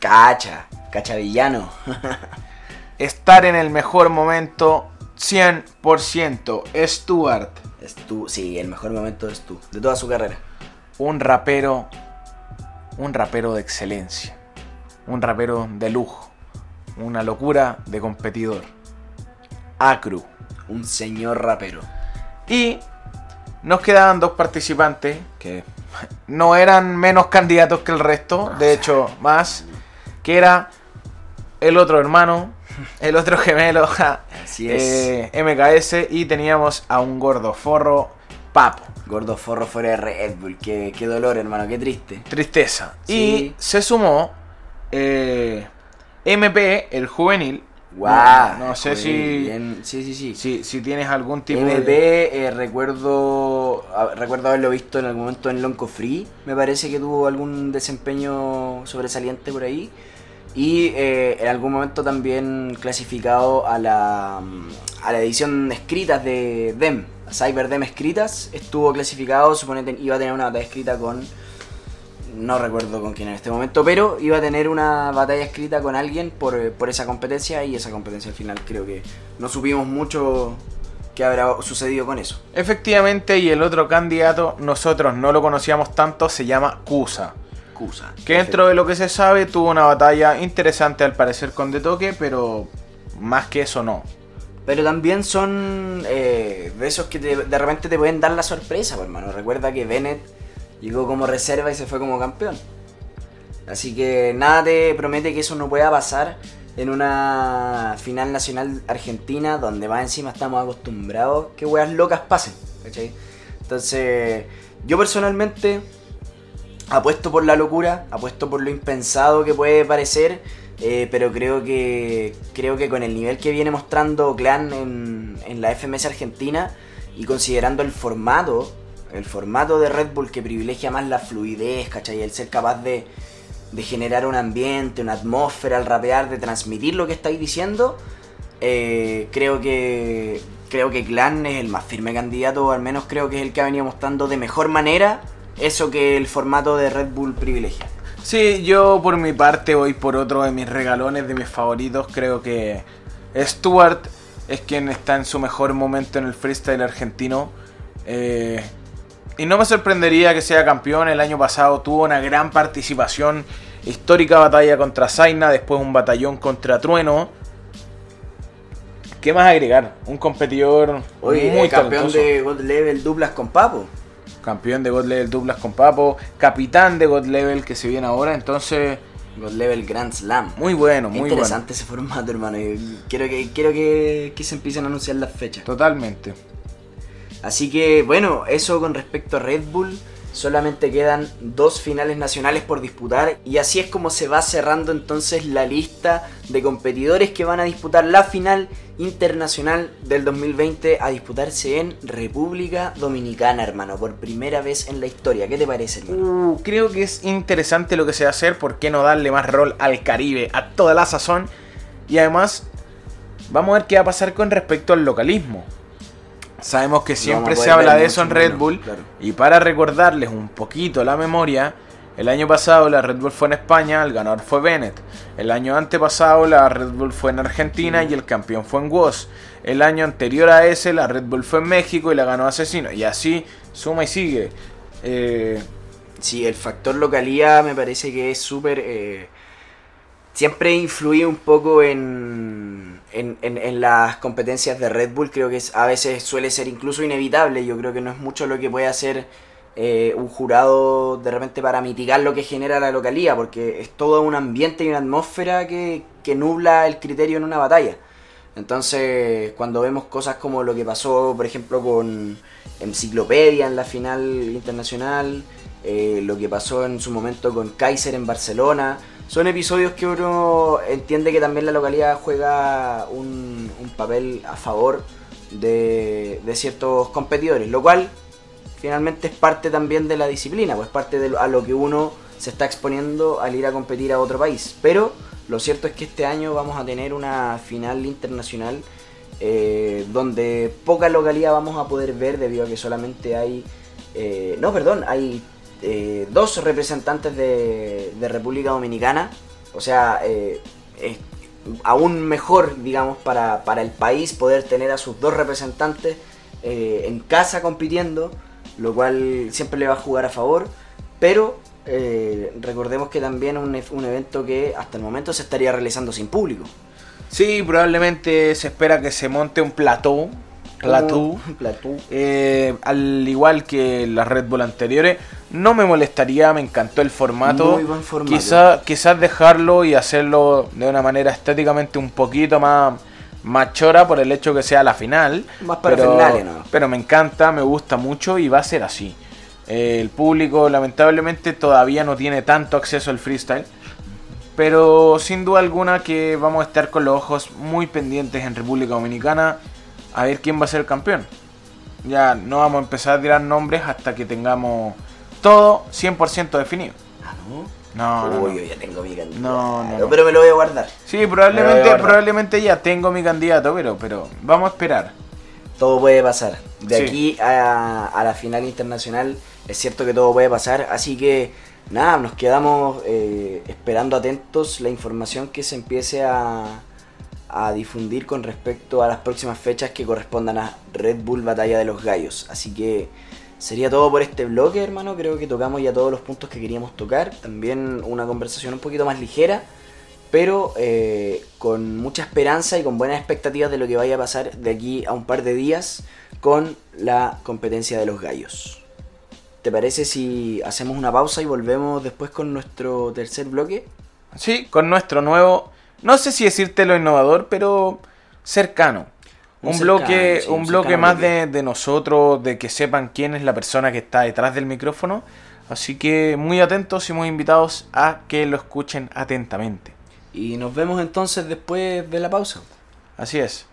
Cacha. Cachavillano. *laughs* Estar en el mejor momento 100%. Stuart, Es tú, sí, el mejor momento es tú, de toda su carrera. un rapero, un rapero de excelencia, un rapero de lujo, una locura de competidor. Acru. Un señor rapero. Y nos quedaban dos participantes que no eran menos candidatos que el resto, de hecho, más, que era el otro hermano, el otro gemelo, *laughs* Así es. eh, MKS, y teníamos a un gordo forro, Papo. Gordo forro fuera de Red Bull. Qué, qué dolor, hermano, qué triste. Tristeza. Sí. Y se sumó eh, MP, el juvenil. Guau. No, no sé si, bien. Sí, sí, sí. si, si tienes algún tipo de... eh, recuerdo ah, recuerdo haberlo visto en algún momento en Lonco Free. Me parece que tuvo algún desempeño sobresaliente por ahí. Y eh, en algún momento también clasificado a la, mm, a la edición escritas de DEM, a Cyber DEM escritas. Estuvo clasificado, supone que iba a tener una batalla escrita con. No recuerdo con quién en este momento, pero iba a tener una batalla escrita con alguien por, por esa competencia y esa competencia al final creo que no supimos mucho qué habrá sucedido con eso. Efectivamente, y el otro candidato, nosotros no lo conocíamos tanto, se llama Kusa. Cusa. Que dentro de lo que se sabe, tuvo una batalla interesante al parecer con De Toque, pero más que eso no. Pero también son eh, de esos que te- de repente te pueden dar la sorpresa, pues, hermano. Recuerda que Bennett llegó como reserva y se fue como campeón. Así que nada te promete que eso no pueda pasar en una final nacional argentina donde más encima estamos acostumbrados que weas locas pasen. ¿cachai? Entonces, yo personalmente apuesto por la locura, apuesto por lo impensado que puede parecer, eh, pero creo que creo que con el nivel que viene mostrando Clan en, en la FMS Argentina y considerando el formato, el formato de Red Bull que privilegia más la fluidez, ¿cachai? El ser capaz de, de generar un ambiente, una atmósfera al rapear, de transmitir lo que estáis diciendo, eh, creo que creo que Clan es el más firme candidato, o al menos creo que es el que ha venido mostrando de mejor manera eso que el formato de Red Bull privilegia. Sí, yo por mi parte voy por otro de mis regalones, de mis favoritos. Creo que Stuart es quien está en su mejor momento en el freestyle argentino. Eh, y no me sorprendería que sea campeón. El año pasado tuvo una gran participación. Histórica batalla contra Zaina, después un batallón contra Trueno. ¿Qué más agregar? Un competidor muy campeón talentoso. de God Level duplas con Papo. Campeón de God Level Duplas con Papo. Capitán de God Level que se viene ahora. Entonces, God Level Grand Slam. muy bueno, muy interesante ese formato, hermano. Quiero que, quiero que, que se empiecen a anunciar las fechas. bueno. Totalmente. Así que, bueno, eso con respecto a Red Bull. Solamente quedan dos finales nacionales por disputar. Y así es como se va cerrando entonces la lista de competidores que van a disputar la final internacional del 2020 a disputarse en República Dominicana, hermano. Por primera vez en la historia. ¿Qué te parece, hermano? Uh, creo que es interesante lo que se va a hacer. ¿Por qué no darle más rol al Caribe, a toda la sazón? Y además, vamos a ver qué va a pasar con respecto al localismo. Sabemos que siempre se habla de eso en Red menos, Bull. claro. Y para recordarles un poquito la memoria, el año pasado la Red Bull fue en España, el ganador fue Bennett. El año antepasado la Red Bull fue en Argentina y el campeón fue en Woz. El año anterior a ese la Red Bull fue en México y la ganó Asesino. Y así suma y sigue. Eh, Sí, el factor localía me parece que es súper... eh, siempre influye un poco en, en, en- en las competencias de Red Bull. Creo que es- a veces suele ser incluso inevitable. Yo creo que no es mucho lo que puede hacer eh, un jurado de repente para mitigar lo que genera la localía, porque es todo un ambiente y una atmósfera que, que nubla el criterio en una batalla. Entonces, cuando vemos cosas como lo que pasó, por ejemplo, con Enciclopedia en la final internacional, eh, lo que pasó en su momento con Kaiser en Barcelona, son episodios que uno entiende que también la localidad juega un, papel a favor de, de ciertos competidores, lo cual finalmente es parte también de la disciplina, pues parte de lo- a lo que uno se está exponiendo al ir a competir a otro país. Pero lo cierto es que este año vamos a tener una final internacional eh, donde poca localidad vamos a poder ver debido a que solamente hay, eh, no, perdón, hay eh, dos representantes de, República Dominicana, o sea, eh, es aún mejor, digamos, para, para el país poder tener a sus dos representantes eh, en casa compitiendo, lo cual siempre le va a jugar a favor, pero recordemos que también es un, e- un evento que hasta el momento se estaría realizando sin público. Sí, probablemente se espera que se monte un plató. Plató. Un plató. Eh, al igual que las Red Bull anteriores, no me molestaría, me encantó el formato. Muy buen formato. Quizá- quizás dejarlo y hacerlo de una manera estéticamente un poquito más, más chora por el hecho que sea la final. Más pero, parafernalia, ¿no? pero me encanta, me gusta mucho y va a ser así. Eh, el público lamentablemente todavía no tiene tanto acceso al freestyle. Pero sin duda alguna que vamos a estar con los ojos muy pendientes en República Dominicana a ver quién va a ser el campeón. Ya no vamos a empezar a tirar nombres hasta que tengamos todo 100% definido. Ah, ¿no? No, no, Uy, no. yo ya tengo mi candidato. No, no. Pero me lo voy a guardar. Sí, probablemente, guardar. probablemente ya tengo mi candidato, pero, pero vamos a esperar. Todo puede pasar. De Sí. aquí a, a la final internacional es cierto que todo puede pasar. Así que nada, nos quedamos eh, esperando atentos la información que se empiece a, a difundir con respecto a las próximas fechas que correspondan a Red Bull Batalla de los Gallos. Así que sería todo por este bloque, hermano. Creo que tocamos ya todos los puntos que queríamos tocar. También una conversación un poquito más ligera pero eh, con mucha esperanza y con buenas expectativas de lo que vaya a pasar de aquí a un par de días con la competencia de los gallos. ¿Te parece si hacemos una pausa y volvemos después con nuestro tercer bloque? Sí, con nuestro nuevo, no sé si decirte lo innovador, pero cercano. Un cercano, bloque, sí, un un bloque más de, de nosotros, de que sepan quién es la persona que está detrás del micrófono. Así que muy atentos y muy invitados a que lo escuchen atentamente. Y nos vemos entonces después de la pausa. Así es.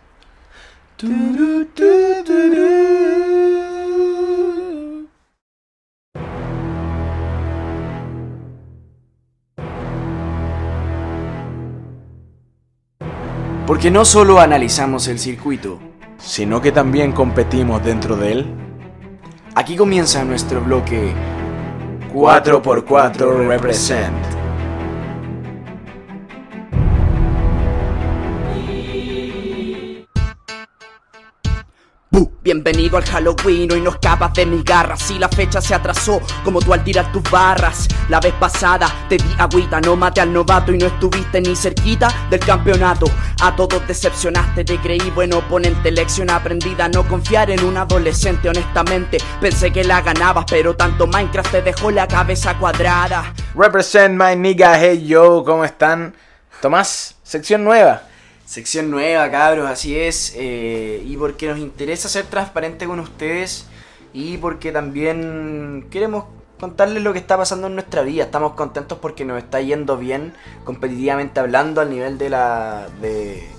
Porque no solo analizamos el circuito, Sino que también competimos dentro de él. aquí comienza nuestro bloque 4x4 Represent. Bienvenido al Halloween, hoy no escapas de mis garras Si la fecha se atrasó, como tú al tirar tus barras La vez pasada te di agüita, no maté al novato Y no estuviste ni cerquita del campeonato. A todos decepcionaste, te creí buen oponente Lección aprendida, a no confiar en un adolescente. Honestamente, pensé que la ganabas Pero tanto Minecraft te dejó la cabeza cuadrada. Represent my nigga, hey yo, ¿cómo están? Tomás, sección nueva. Sección nueva, cabros, así es. eh, y porque nos interesa ser transparente con ustedes y porque también queremos contarles lo que está pasando en nuestra vida. Estamos contentos porque nos está yendo bien competitivamente hablando al nivel de la de,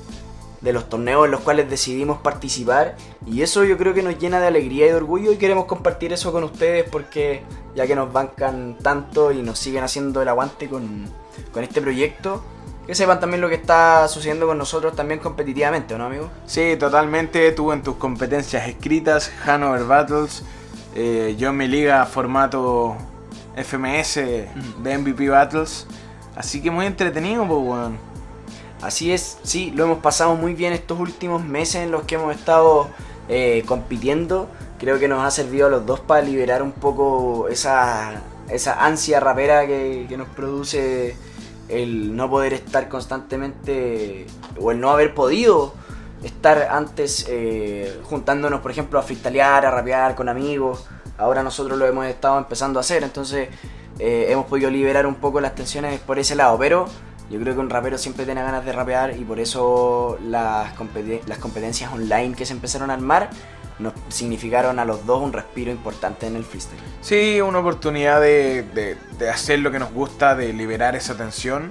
los torneos en los cuales decidimos participar y eso yo creo que nos llena de alegría y de orgullo y queremos compartir eso con ustedes porque ya que nos bancan tanto y nos siguen haciendo el aguante con, con este proyecto que sepan también lo que está sucediendo con nosotros también competitivamente, ¿o ¿no, amigo? Sí, totalmente. Tú en tus competencias escritas, Hanover Battles, eh, yo en mi liga formato FMS de MVP Battles. Así que muy entretenido, pues, weón. Así es, sí, lo hemos pasado muy bien estos últimos meses en los que hemos estado eh, compitiendo. Creo que nos ha servido a los dos para liberar un poco esa, esa ansia rapera que, que nos produce el no poder estar constantemente o el no haber podido estar antes eh, juntándonos, por ejemplo, a freestylear, a rapear con amigos. Ahora nosotros lo hemos estado empezando a hacer, entonces eh, hemos podido liberar un poco las tensiones por ese lado. Pero yo creo que un rapero siempre tiene ganas de rapear y por eso las, las competencias online que se empezaron a armar nos significaron a los dos un respiro importante en el freestyle. Sí, una oportunidad de, de- de hacer lo que nos gusta, de liberar esa tensión.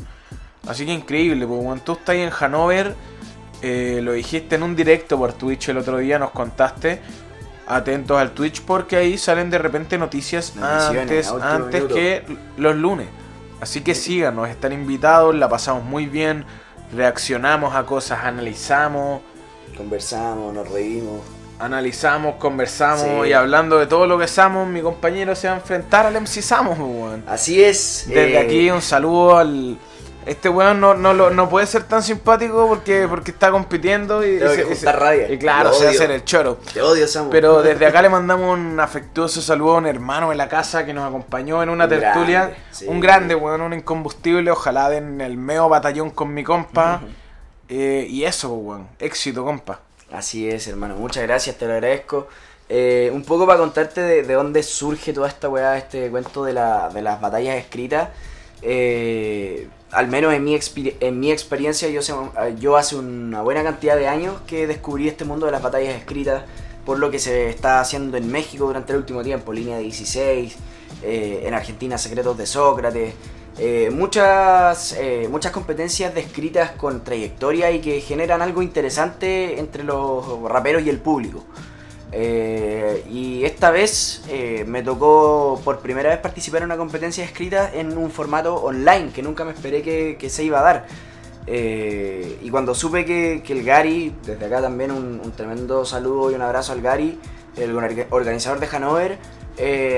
Así que increíble, pues weón. tú estás ahí en Hanover, eh, lo dijiste en un directo por Twitch el otro día, nos contaste. Atentos al Twitch porque ahí salen de repente noticias antes, antes que los lunes. Así que síganos, están invitados, la pasamos muy bien, reaccionamos a cosas, analizamos, Conversamos, nos reímos. Analizamos, conversamos Sí. y hablando de todo lo que somos, mi compañero se va a enfrentar al MC Samos, weón. Así es. Desde eh, aquí un saludo al este weón no, no, no puede ser tan simpático porque, porque está compitiendo y, Tengo y que y rabia. y claro, se va a odio. hacer el choro. Te odio, Samu. Pero desde acá le mandamos un afectuoso saludo a un hermano de la casa que nos acompañó en una Un tertulia. grande, sí. Un grande, weón, un incombustible. Ojalá den el meo batallón con mi compa. Eh, y eso, weón. Éxito, compa. Así es, hermano. Muchas gracias, te lo agradezco. Eh, un poco para contarte de, de dónde surge toda esta weá, este cuento de, la- de las batallas escritas. Eh, al menos en mi, en mi experiencia, yo, sé- yo hace una buena cantidad de años que descubrí este mundo de las batallas escritas por lo que se está haciendo en México durante el último tiempo, Línea 16, eh, en Argentina Secretos de Sócrates, eh, muchas, eh, muchas competencias descritas con trayectoria y que generan algo interesante entre los raperos y el público. Eh, y esta vez me tocó por primera vez participar en una competencia escrita en un formato online que nunca me esperé que, se iba a dar. Y cuando supe que, que el Gary, desde acá también un, un tremendo saludo y un abrazo al Gary, el orga- organizador de Hanover,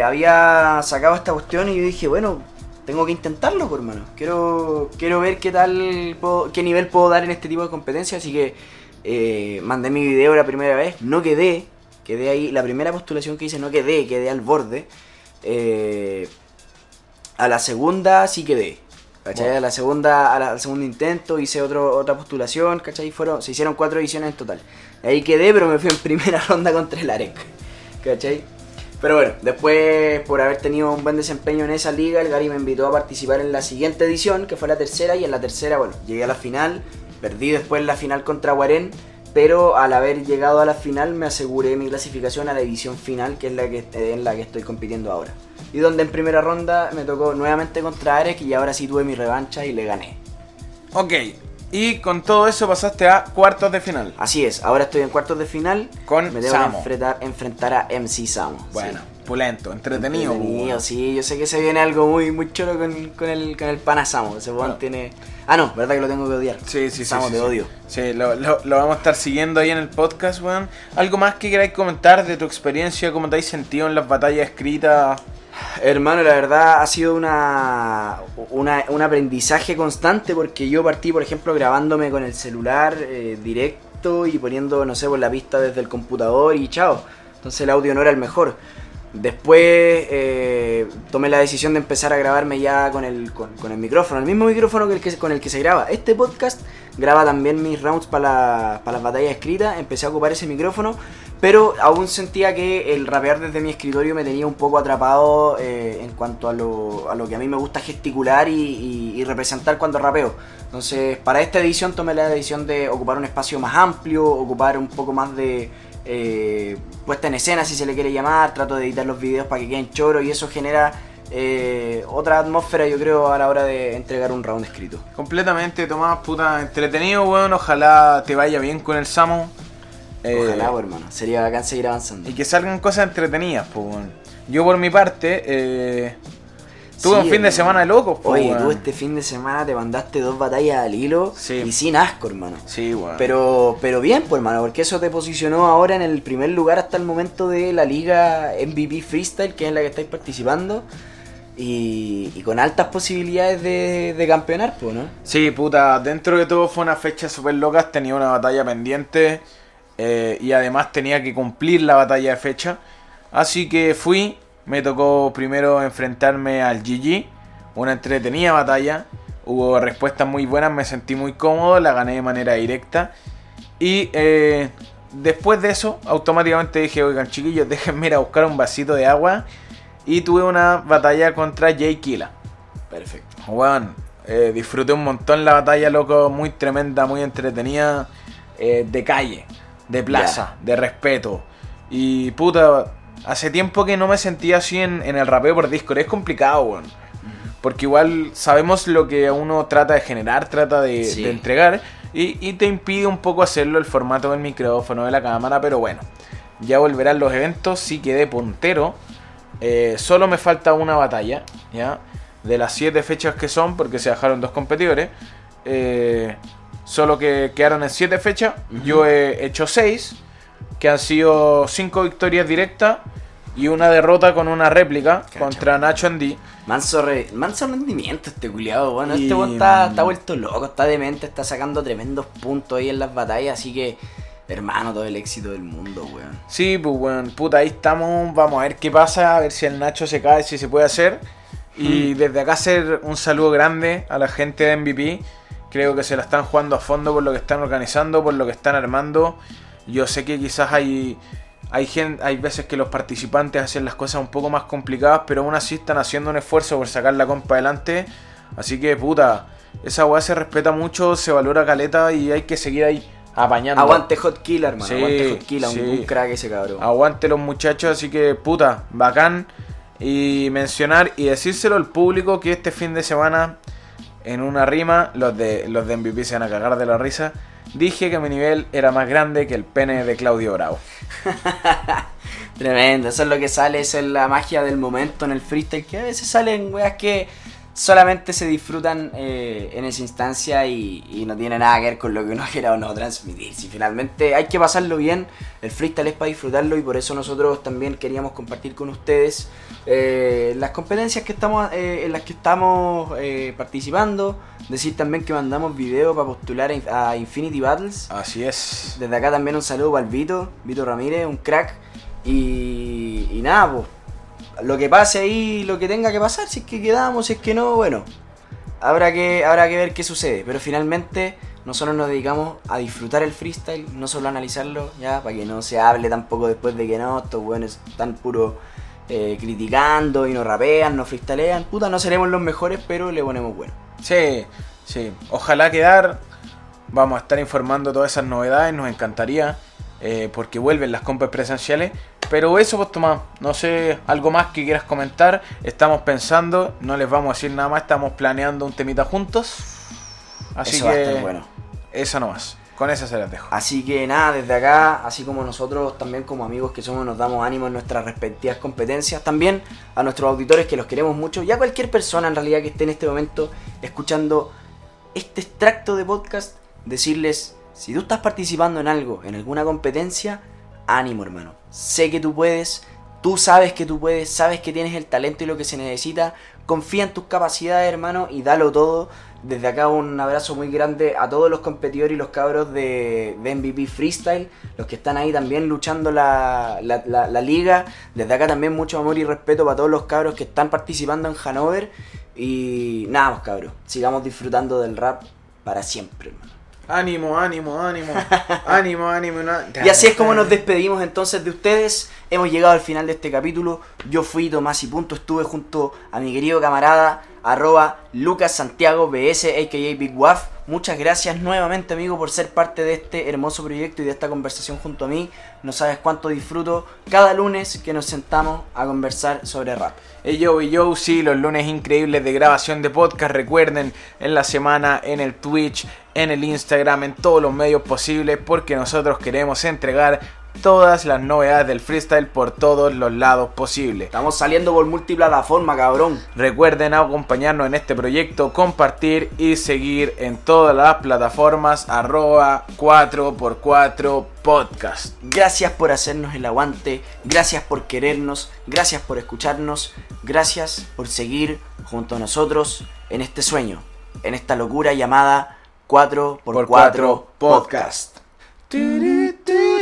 había sacado esta cuestión y yo dije, bueno, tengo que intentarlo, por hermano. Quiero, quiero ver qué tal, puedo- qué nivel puedo dar en este tipo de competencias, así que eh, mandé mi video la primera vez, no quedé, quedé ahí, la primera postulación que hice no quedé, quedé al borde. Eh, a la segunda sí quedé. ¿Cachai? A la segunda, a la- al segundo intento hice otro, otra postulación, ¿cachai? Fueron, se hicieron cuatro ediciones en total. Ahí quedé, pero me fui en primera *laughs* ronda contra el Arec. ¿Cachai? Pero bueno, después por haber tenido un buen desempeño en esa liga, el Gary me invitó a participar en la siguiente edición, que fue la tercera, y en la tercera, bueno, llegué a la final, perdí después la final contra Guarén, pero al haber llegado a la final me aseguré mi clasificación a la edición final, que es la que, en la que estoy compitiendo ahora. Y donde en primera ronda me tocó nuevamente contra Arek y ahora sí tuve mi revancha y le gané. Ok. Y con todo eso pasaste a cuartos de final. Así es, ahora estoy en cuartos de final. Con me Samo. que enfrentar, enfrentar a MC Samo. Bueno, sí. pulento, entretenido. Entretenido, weón. sí, yo sé que se viene algo muy, muy choro con, con el, con el pana Samo. Ese Bueno. tiene. Ah, no, verdad que lo tengo que odiar. Sí, sí, sí. Samo, sí, te sí. odio. Sí, lo, lo- lo vamos a estar siguiendo ahí en el podcast, weón. ¿Algo más que queráis comentar de tu experiencia? ¿Cómo te habéis sentido en las batallas escritas? Hermano, la verdad ha sido una, un aprendizaje constante porque yo partí, por ejemplo, grabándome con el celular eh, directo y poniendo, no sé, por la pista desde el computador y chao. Entonces el audio no era el mejor. Después eh, tomé la decisión de empezar a grabarme ya con el, con, el micrófono, el mismo micrófono con el que se graba. Este podcast graba también mis rounds para la- para las batallas escritas. Empecé a ocupar ese micrófono, pero aún sentía que el rapear desde mi escritorio me tenía un poco atrapado eh, en cuanto a lo, a lo que a mí me gusta gesticular y, representar cuando rapeo. Entonces, para esta edición tomé la decisión de ocupar un espacio más amplio, ocupar un poco más de eh, puesta en escena, si se le quiere llamar. Trato de editar los videos para que queden choros y eso genera eh, otra atmósfera, yo creo, a la hora de entregar un round escrito. Completamente, Tomás, puta, entretenido, weón. Ojalá te vaya bien con el Samo. Eh, Ojalá, pues, hermano. Sería bacán seguir avanzando. Y que salgan cosas entretenidas, pues, weón. Yo por mi parte, eh, tuve Sí, un fin de semana de locos, pues, Oye, weón. tú este fin de semana te mandaste dos batallas al hilo Sí. y sin asco, hermano. Sí, weón. Pero, pero bien, pues hermano, porque eso te posicionó ahora en el primer lugar hasta el momento de la liga MVP Freestyle, que es en la que estáis participando. Y, y con altas posibilidades de, de campeonar, pues, ¿no? Sí, puta, dentro de todo fue una fecha súper loca, tenía una batalla pendiente eh, y además tenía que cumplir la batalla de fecha. Así que fui, me tocó primero enfrentarme al GG, una entretenida batalla, hubo respuestas muy buenas, me sentí muy cómodo, la gané de manera directa. Y eh, después de eso, automáticamente dije, oigan chiquillos, déjenme ir a buscar un vasito de agua. Y tuve una batalla contra Jay Killa. Perfecto. Weón, eh, disfruté un montón la batalla, loco, muy tremenda, muy entretenida, eh, de calle, de plaza, de respeto. Y puta, hace tiempo que no me sentía así en, en el rapeo por Discord, es complicado, weón. Porque igual sabemos lo que uno trata de generar, trata de, Sí. de entregar, y, y te impide un poco hacerlo el formato del micrófono, de la cámara, pero bueno, ya volverán los eventos, sí quedé puntero. Eh, solo me falta una batalla, ¿ya? De las siete fechas que son, porque se dejaron dos competidores. eh, solo que quedaron en siete fechas. Yo he hecho seis, que han sido cinco victorias directas y una derrota con una réplica contra Nacho Andy. Manso, re- manso rendimiento este culiado, bueno, Y- este weón está, está vuelto loco, está demente, está sacando tremendos puntos ahí en las batallas, así que, hermano, todo el éxito del mundo, weón. Sí, pues bueno, puta, ahí estamos. Vamos a ver qué pasa, a ver si el Nacho se cae, si se puede hacer. Y desde acá hacer un saludo grande a la gente de MVP. Creo que se la están jugando a fondo por lo que están organizando, por lo que están armando. Yo sé que quizás hay, hay, gen- hay veces que los participantes hacen las cosas un poco más complicadas, pero aún así están haciendo un esfuerzo por sacar la compa adelante. Así que, puta, esa weá se respeta mucho, se valora caleta y hay que seguir ahí apañando. Aguante Hot Killer, hermano, Sí, aguante Hot Killer, un- sí. un, crack ese cabrón. Aguante los muchachos, así que puta, bacán. Y mencionar y decírselo al público que este fin de semana, en una rima, los de, los de MVP se van a cagar de la risa. Dije que mi nivel era más grande que el pene de Claudio Bravo. *laughs* Tremendo, eso es lo que sale, eso es la magia del momento en el freestyle, que a veces salen weas que solamente se disfrutan eh, en esa instancia y, y no tiene nada que ver con lo que uno *laughs* quiera o no transmitir. Si finalmente hay que pasarlo bien, el freestyle es para disfrutarlo y por eso nosotros también queríamos compartir con ustedes eh, las competencias que estamos, eh, en las que estamos eh, participando. Decir también que mandamos video para postular a, a Infinity Battles. Así es. Desde acá también un saludo para el Vito, Vito Ramírez, un crack. Y, y nada, pues, lo que pase ahí, lo que tenga que pasar, si es que quedamos, si es que no, bueno, habrá que, habrá que ver qué sucede. Pero finalmente nosotros nos dedicamos a disfrutar el freestyle, no solo a analizarlo, ya, para que no se hable tampoco después de que no, estos buenos están puro eh, criticando y no rapean, no freestylean. Puta, no seremos los mejores, pero le ponemos bueno. Sí, sí. Ojalá quedar. Vamos a estar informando todas esas novedades, nos encantaría. Eh, porque vuelven las compras presenciales. Pero eso, pues Tomás, no sé, algo más que quieras comentar. Estamos pensando, no les vamos a decir nada más, estamos planeando un temita juntos. Así Eso va a que estar bueno. eso nomás. Con eso se las dejo. Así que nada, desde acá, así como nosotros también como amigos que somos nos damos ánimo en nuestras respectivas competencias, también a nuestros auditores que los queremos mucho y a cualquier persona en realidad que esté en este momento escuchando este extracto de podcast, decirles, si tú estás participando en algo, en alguna competencia, ánimo hermano. Sé que tú puedes, tú sabes que tú puedes, sabes que tienes el talento y lo que se necesita, confía en tus capacidades hermano y dalo todo. Desde acá un abrazo muy grande a todos los competidores y los cabros de, de MVP Freestyle, los que están ahí también luchando la, la- liga. Desde acá también mucho amor y respeto para todos los cabros que están participando en Hanover. Y nada, cabros, sigamos disfrutando del rap para siempre, hermano. Ánimo, ánimo, ánimo. *laughs* ánimo, ánimo. Y así es como nos despedimos entonces de ustedes. Hemos llegado al final de este capítulo. Yo fui Tomás y Punto. Estuve junto a mi querido camarada arroba Lucas Santiago BS, a.k.a. Big Waf. Muchas gracias nuevamente, amigo, por ser parte de este hermoso proyecto y de esta conversación junto a mí. No sabes cuánto disfruto cada lunes que nos sentamos a conversar sobre rap. Hey yo y yo, sí, los lunes increíbles de grabación de podcast, recuerden, en la semana, en el Twitch, en el Instagram, en todos los medios posibles, porque nosotros queremos entregar todas las novedades del freestyle por todos los lados posibles. Estamos saliendo por multiplataforma, cabrón. Recuerden acompañarnos en este proyecto, compartir y seguir en todas las plataformas arroba 4x4 podcast. Gracias por hacernos el aguante, gracias por querernos, gracias por escucharnos, gracias por seguir junto a nosotros en este sueño, en esta locura llamada 4x4 Podcast. podcast.